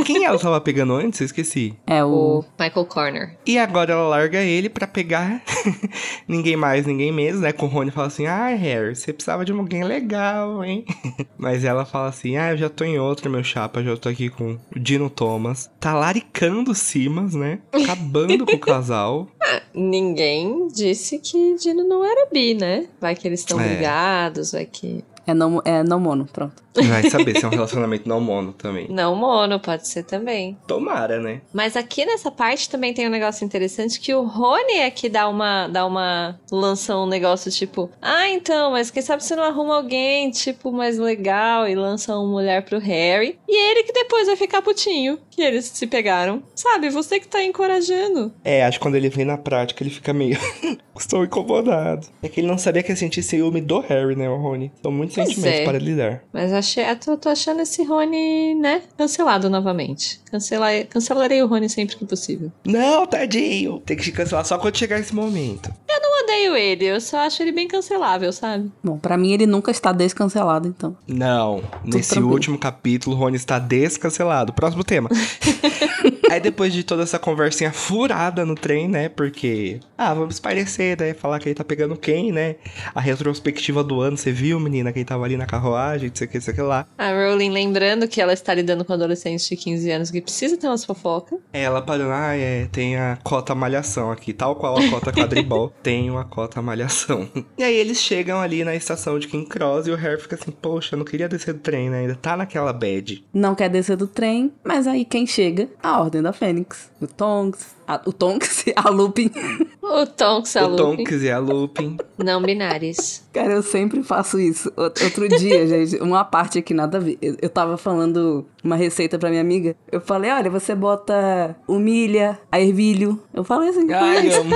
Quem, ela tava pegando antes? Eu esqueci. É o. O Michael Corner. E agora ela larga ele pra pegar ninguém mais, ninguém menos, né? Com o Rony fala assim: Ah, Harry, você precisava de alguém legal, hein? Mas ela fala assim: Ah, eu já tô em outra, meu chapa, já tô aqui com o Dino Thomas. Tá laricando Simas, né? Acabando com o casal. Ninguém disse que Dino não era bi, né? Vai que eles estão É. brigados, vai que. É não, é não mono, pronto. Vai saber se é um relacionamento não mono também. Não mono, pode ser também. Tomara, né? Mas aqui nessa parte também tem um negócio interessante que o Rony é que dá uma, dá uma, lança um negócio tipo, ah, então, mas quem sabe você não arruma alguém, tipo, mais legal e lança uma mulher pro Harry. E ele que depois vai ficar putinho, que eles se pegaram. Sabe, você que tá encorajando. É, acho que quando ele vem na prática ele fica meio. Estou incomodado. É que ele não sabia que ia sentir ciúme do Harry, né, o Rony? São muitos Pois sentimentos é. para lidar. Mas achei, eu tô, achando esse Rony, né, cancelado novamente. Cancelar, cancelarei o Rony sempre que possível. Não, tadinho. Tem que cancelar só quando chegar esse momento. Não odeio ele, eu só acho ele bem cancelável, sabe? Bom, pra mim ele nunca está descancelado, então. Não, nesse tranquilo. último capítulo, o Rony está descancelado. Próximo tema. Aí depois de toda essa conversinha furada no trem, né? Porque, ah, vamos parecer, né? Falar que ele tá pegando quem, né? A retrospectiva do ano, você viu, menina, quem tava ali na carruagem, não sei o que, não sei o que lá. A Rowling lembrando que ela está lidando com adolescentes de 15 anos que precisa ter umas fofocas. Ela parou, ah, é, tem a cota malhação aqui, tal qual a cota quadribol, tem uma cota malhação. E aí eles chegam ali na estação de King Cross e o Harry fica assim, poxa, eu não queria descer do trem, né? Ainda tá naquela bad. Não quer descer do trem, mas aí quem chega? A Ordem da Fênix. O Tonks, a, o Tonks, a Lupin. O Tonks, a o Lupin. Tonks e a Lupin. Não binários. Cara, eu sempre faço isso. Out- Outro dia, gente, uma parte aqui nada a ver. Eu, eu tava falando uma receita pra minha amiga. Eu falei, olha, você bota o milha, a ervilho. Eu falei assim. Ai, amo.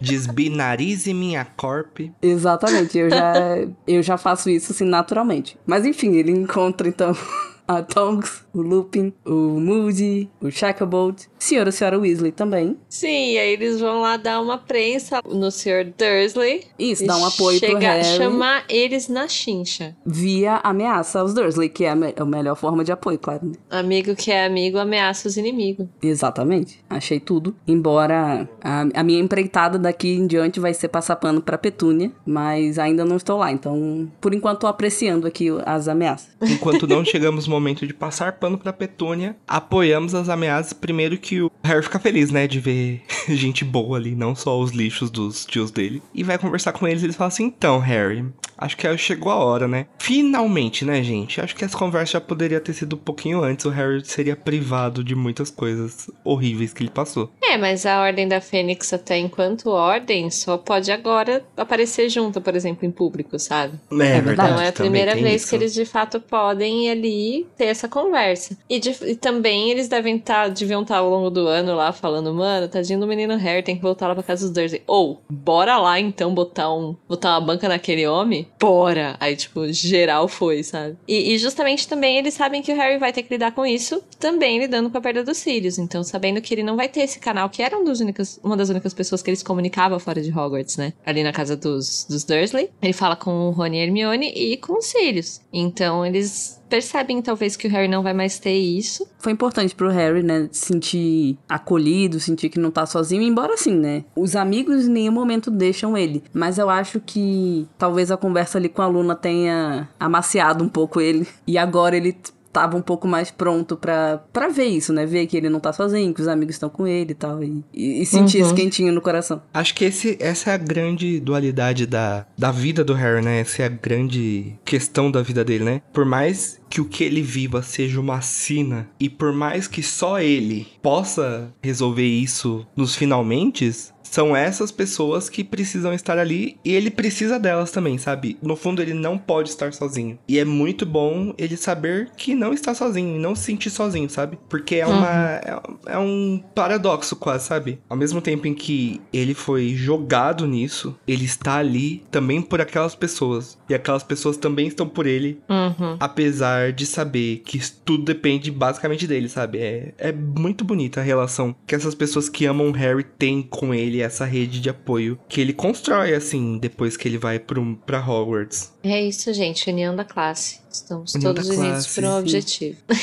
Desbinarize minha corp. Exatamente, eu já, eu já faço isso assim naturalmente. Mas enfim, ele encontra então a Tonks, o Lupin, o Moody, o Shacklebolt, senhor e senhora Weasley também. Sim, e aí eles vão lá dar uma prensa no Sr. Dursley. Isso, dá um apoio pro Chega, Harry chamar eles na chincha. via ameaça aos Dursley, que é a, me- a melhor forma de apoio, claro, né? Amigo que é amigo ameaça os inimigos. Exatamente, achei tudo. Embora a, a minha empreitada daqui em diante vai ser passar pano pra Petúnia, mas ainda não estou lá, então por enquanto tô apreciando aqui as ameaças. Enquanto não chegamos no momento de passar pano pra Petúnia, apoiamos as ameaças. Primeiro que o Harry fica feliz, né? De ver gente boa ali, não só os lixos dos tios dele. E vai conversar com eles e eles falam assim: então, Harry, acho que chegou a hora, né? Finalmente, né, gente? Acho que essa conversa já poderia ter sido um pouquinho antes. O Harry seria privado de muitas coisas horríveis que ele passou. É, mas a Ordem da Fênix, até enquanto ordem, só pode agora aparecer junto, por exemplo, em público, sabe? É verdade. Então é a primeira vez isso. que eles de fato podem ir ali ter essa conversa. E, de- e também eles devem estar, deviam estar ao longo do ano lá falando, mano, tadinho do menino Harry, tem que voltar lá pra casa dos Dursley. Ou, bora lá então botar um botar uma banca naquele homem? Bora! Aí, tipo, geral foi, sabe? E, e justamente também eles sabem que o Harry vai ter que lidar com isso, também lidando com a perda dos Sirius. Então, sabendo que ele não vai ter esse canal, que era um dos uma das únicas pessoas que eles comunicavam fora de Hogwarts, né? Ali na casa dos, dos Dursley. Ele fala com o Rony e Hermione e com os Sirius. Então, eles percebem talvez que o Harry não vai mais ter isso. Foi importante pro Harry, né, se sentir acolhido, sentir que não tá sozinho, embora assim, né, os amigos em nenhum momento deixam ele, mas eu acho que talvez a conversa ali com a Luna tenha amaciado um pouco ele, e agora ele tava um pouco mais pronto pra, pra ver isso, né, ver que ele não tá sozinho, que os amigos estão com ele e tal, e, e, e sentir Uhum. esse quentinho no coração. Acho que esse, essa é a grande dualidade da, da vida do Harry, né? Essa é a grande questão da vida dele, né? Por mais que o que ele viva seja uma sina e por mais que só ele possa resolver isso nos finalmente, são essas pessoas que precisam estar ali e ele precisa delas também, sabe? No fundo, ele não pode estar sozinho. E é muito bom ele saber que não está sozinho não se sentir sozinho, sabe? Porque é uma. É, é um paradoxo quase, sabe? Ao mesmo tempo em que ele foi jogado nisso, ele está ali também por aquelas pessoas. E aquelas pessoas também estão por ele, Uhum. apesar de saber que tudo depende basicamente dele, sabe? É, é muito bonita a relação que essas pessoas que amam o Harry têm com ele, essa rede de apoio que ele constrói, assim, depois que ele vai pro, pra Hogwarts. É isso, gente. União da classe. Estamos União todos unidos por um objetivo. Eu-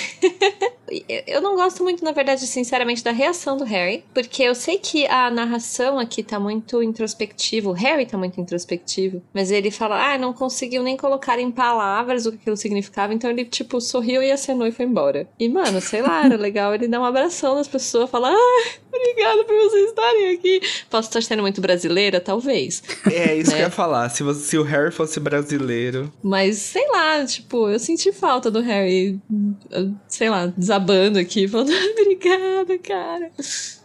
Eu não gosto muito, na verdade, sinceramente, da reação do Harry, porque eu sei que a narração aqui tá muito introspectiva, o Harry tá muito introspectivo, mas ele fala, ah, não conseguiu nem colocar em palavras o que aquilo significava, então ele, tipo, sorriu e acenou e foi embora. E, mano, sei lá, era legal ele dar um abração nas pessoas, falar, ah, obrigada por vocês estarem aqui. Posso estar sendo muito brasileira? Talvez. É isso que eu Né? ia falar. Se, você- se o Harry fosse brasileiro. Mas, sei lá, tipo, eu senti falta do Harry, eh, sei lá, desabando aqui, falando, obrigada, cara.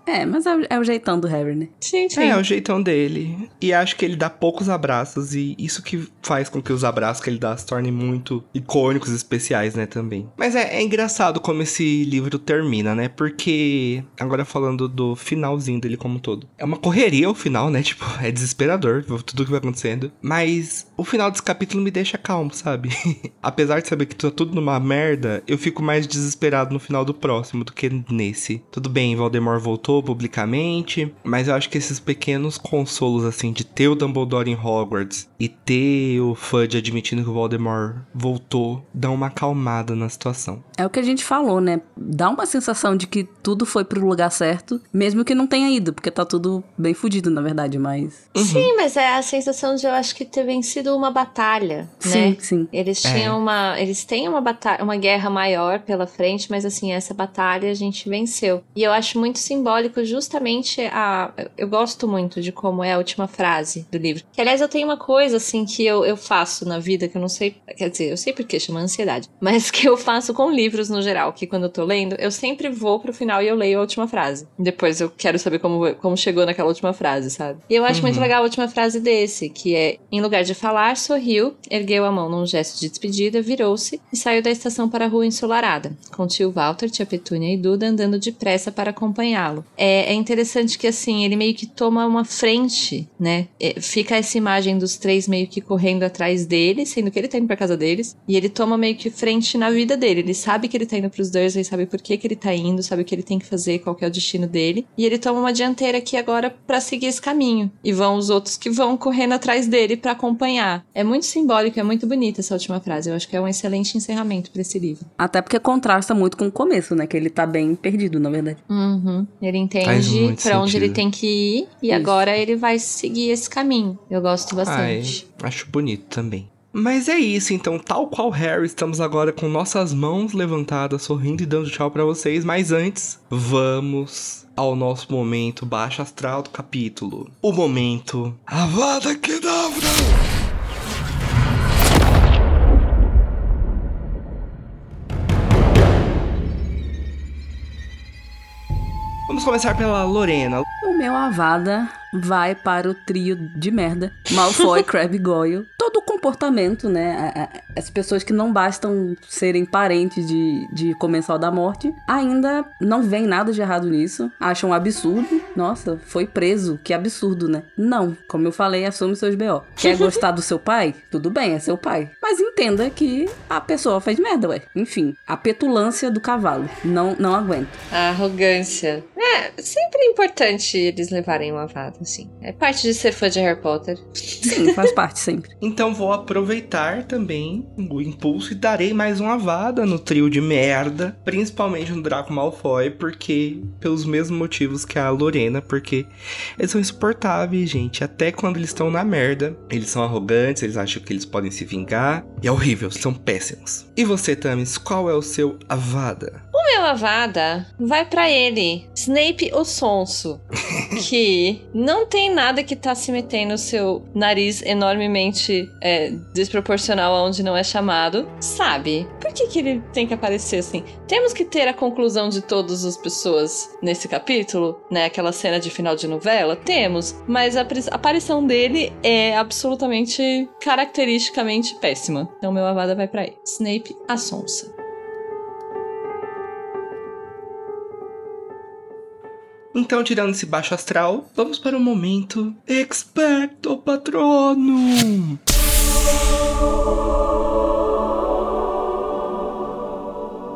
É, mas é, o- é o jeitão do Harry, né? Sim, sim. É, é o jeitão dele. E acho que ele dá poucos abraços. E isso que faz com que os abraços que ele dá se tornem muito icônicos e especiais, né, também. Mas é, é engraçado como esse livro termina, né? Porque, agora falando do finalzinho dele como um todo. É uma correria o final, né? Tipo, é desesperador tudo que vai acontecendo. Mas o final desse capítulo me deixa calmo, sabe? Apesar de saber que tá tudo numa merda, eu fico mais desesperado no final do próximo do que nesse. Tudo bem, Voldemort voltou publicamente, mas eu acho que esses pequenos consolos, assim, de ter o Dumbledore em Hogwarts e ter o Fudge admitindo que o Voldemort voltou, dão uma acalmada na situação. É o que a gente falou, né? Dá uma sensação de que tudo foi pro lugar certo, mesmo que não tenha ido, porque tá tudo bem fudido, na verdade, mas. Sim, mas é a sensação de eu acho que ter vencido uma batalha, Sim, né? sim. Eles É. tinham uma. Eles têm uma batalha, uma guerra maior pela frente, mas assim, essa batalha a gente venceu. E eu acho muito simbólico simbólico justamente a. Eu gosto muito de como é a última frase do livro. Que, aliás, eu tenho uma coisa, assim, que eu, eu faço na vida, que eu não sei. Quer dizer, eu sei porque chama ansiedade. Mas que eu faço com livros no geral, que quando eu tô lendo, eu sempre vou pro final e eu leio a última frase. Depois eu quero saber como, como chegou naquela última frase, sabe? E eu acho Uhum. muito legal a última frase desse, que é: em lugar de falar, sorriu, ergueu a mão num gesto de despedida, virou-se e saiu da estação para a rua ensolarada, com tio Walter, tia Petúnia e Duda andando depressa para acompanhá-lo. É, é interessante que, assim, ele meio que toma uma frente, né? É, fica essa imagem dos três meio que correndo atrás dele, sendo que ele tá indo pra casa deles, e ele toma meio que frente na vida dele. Ele sabe que ele tá indo pros Dursley, sabe por que, que ele tá indo, sabe o que ele tem que fazer, qual que é o destino dele, e ele toma uma dianteira aqui agora pra seguir esse caminho. E vão os outros que vão correndo atrás dele pra acompanhar. É muito simbólico, é muito bonita essa última frase. Eu acho que é um excelente encerramento pra esse livro. Até porque contrasta muito com o começo, né? Que ele tá bem perdido, na verdade. Uhum. Ele entende pra onde ele tem que ir e Isso. agora ele vai seguir esse caminho. Eu gosto Ai, bastante. acho bonito também. Mas é isso, então, tal qual Harry, estamos agora com nossas mãos levantadas, sorrindo e dando tchau pra vocês. Mas antes, vamos ao nosso momento baixo astral do capítulo. O momento Avada Kedavra! Vamos começar pela Lorena. O meu Avada vai para o trio de merda. Malfoy, Crabbe e Goyle. Todo o comportamento, né? As pessoas que não bastam serem parentes de, de Comensal da Morte, ainda não veem nada de errado nisso. Acham um absurdo. Nossa, foi preso. Que absurdo, né? Não. Como eu falei, assume seus B.O. Quer gostar do seu pai? Tudo bem, é seu pai. Mas entenda que a pessoa fez merda, ué. Enfim, a petulância do cavalo. Não, não aguento. A arrogância. É, sempre importante eles levarem uma vada, assim. É parte de ser fã de Harry Potter. Sim, faz parte sempre. Então vou aproveitar também o impulso e darei mais uma vada no trio de merda, principalmente no Draco Malfoy, porque pelos mesmos motivos que a Lorena, porque eles são insuportáveis, gente. Até quando eles estão na merda, eles são arrogantes, eles acham que eles podem se vingar, e é horrível, são péssimos. E você, Tamis, qual é o seu avada? O meu avada vai pra ele, Snape o Sonso, que não tem nada que tá se metendo no seu nariz enormemente é, desproporcional aonde não é chamado, sabe? Por que, que ele tem que aparecer assim? Temos que ter a conclusão de todas as pessoas nesse capítulo, né? Aquela cena de final de novela? Temos, mas a apari- aparição dele é absolutamente caracteristicamente péssima. Então meu avada vai pra ele, Snape a Sonsa. Então, tirando esse baixo astral, vamos para o momento Expecto Patronum!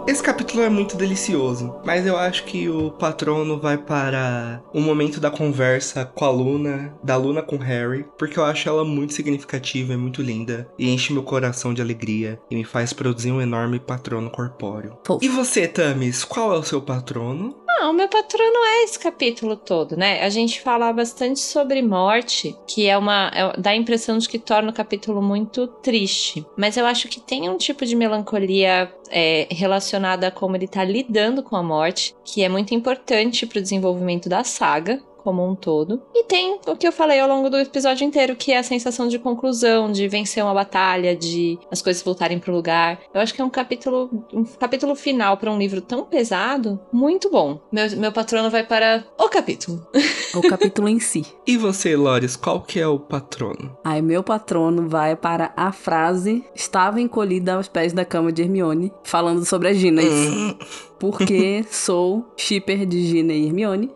Esse capítulo é muito delicioso, mas eu acho que o patrono vai para o momento da conversa com a Luna, da Luna com Harry, porque eu acho ela muito significativa e muito linda, e enche meu coração de alegria e me faz produzir um enorme patrono corpóreo. E você, Tamis, qual é o seu patrono? Não, o meu patrono é esse capítulo todo, né? A gente fala bastante sobre morte, que é uma. é- dá a impressão de que torna o capítulo muito triste. Mas eu acho que tem um tipo de melancolia é, relacionada a como ele tá lidando com a morte, que é muito importante pro desenvolvimento da saga. Como um todo. E tem o que eu falei ao longo do episódio inteiro, que é a sensação de conclusão, de vencer uma batalha, de as coisas voltarem pro lugar. Eu acho que é um capítulo, um capítulo final para um livro tão pesado, muito bom. Meu, meu patrono vai para o capítulo. O capítulo em si. E você, Loris, qual que é o patrono? Aí meu patrono vai para a frase estava encolhida aos pés da cama de Hermione, falando sobre as Ginas. Porque sou shipper de Gina e Hermione.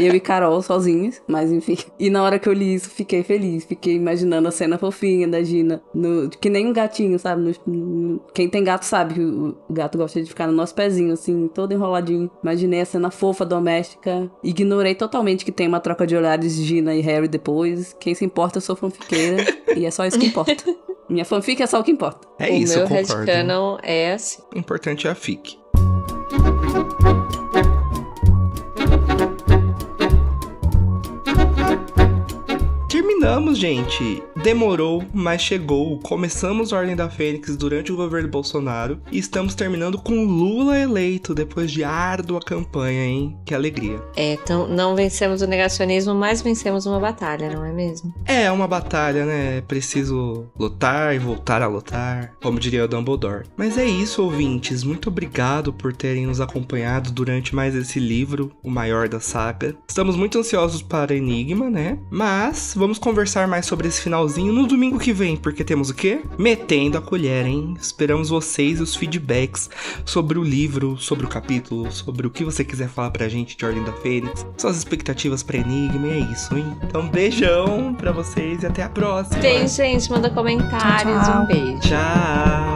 Eu e Carol sozinhos, mas enfim. E na hora que eu li isso, fiquei feliz. Fiquei imaginando a cena fofinha da Gina. No, que nem um gatinho, sabe? No- no- quem tem gato sabe que o, o gato gosta de ficar no nosso pezinho, assim, todo enroladinho. Imaginei a cena fofa, doméstica. Ignorei totalmente que tem uma troca de olhares de Gina e Harry depois. Quem se importa, eu sou fanfiqueira. e é só isso que importa. Minha fanfic é só o que importa. É o isso, meu eu concordo. é assim. O importante é a FIC. Thank you. Estamos, gente. Demorou, mas chegou. Começamos a Ordem da Fênix durante o governo Bolsonaro e estamos terminando com Lula eleito depois de árdua campanha, hein? Que alegria. É, então não vencemos o negacionismo, mas vencemos uma batalha, não é mesmo? É uma batalha, né? É preciso lutar e voltar a lutar, como diria o Dumbledore. Mas é isso, ouvintes. Muito obrigado por terem nos acompanhado durante mais esse livro, o maior da saga. Estamos muito ansiosos para Enigma, né? Mas vamos conversar mais sobre esse finalzinho no domingo que vem, porque temos o quê? Metendo a colher, hein? Esperamos vocês e os feedbacks sobre o livro, sobre o capítulo, sobre o que você quiser falar pra gente de Ordem da Fênix, suas expectativas pra Enigma, e é isso, hein? Então, beijão pra vocês e até a próxima. Beijo, gente. Manda comentários. Tchau, tchau. Um beijo. Tchau.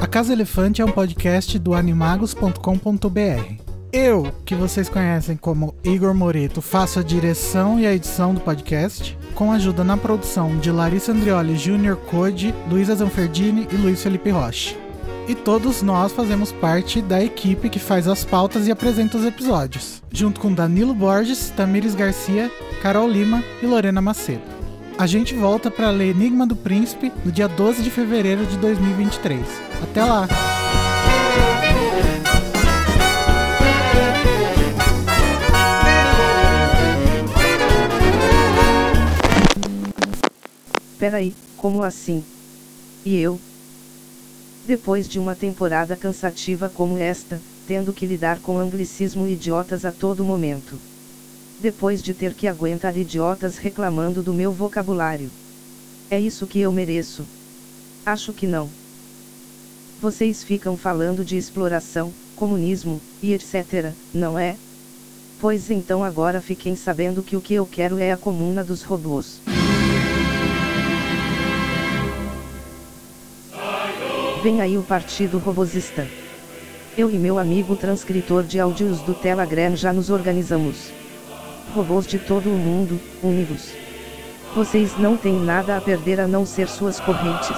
A Casa Elefante é um podcast do animagos.com.br. Eu, que vocês conhecem como Igor Moreto, faço a direção e a edição do podcast, com ajuda na produção de Larissa Andrioli, Júnior Code, Luísa Zanferdini e Luiz Felipe Rocha. E todos nós fazemos parte da equipe que faz as pautas e apresenta os episódios, junto com Danilo Borges, Tamires Garcia, Carol Lima e Lorena Macedo. A gente volta para ler Enigma do Príncipe no dia 12 de fevereiro de 2023. Até lá! Peraí, como assim? E eu? Depois de uma temporada cansativa como esta, tendo que lidar com anglicismo e idiotas a todo momento. Depois de ter que aguentar idiotas reclamando do meu vocabulário. É isso que eu mereço? Acho que não. Vocês ficam falando de exploração, comunismo, e etc., não é? Pois então agora fiquem sabendo que o que eu quero é a comuna dos robôs. Vem aí o Partido Robosista. Eu e meu amigo transcritor de áudios do Telegram já nos organizamos. Robôs de todo o mundo, unidos. Vocês não têm nada a perder a não ser suas correntes.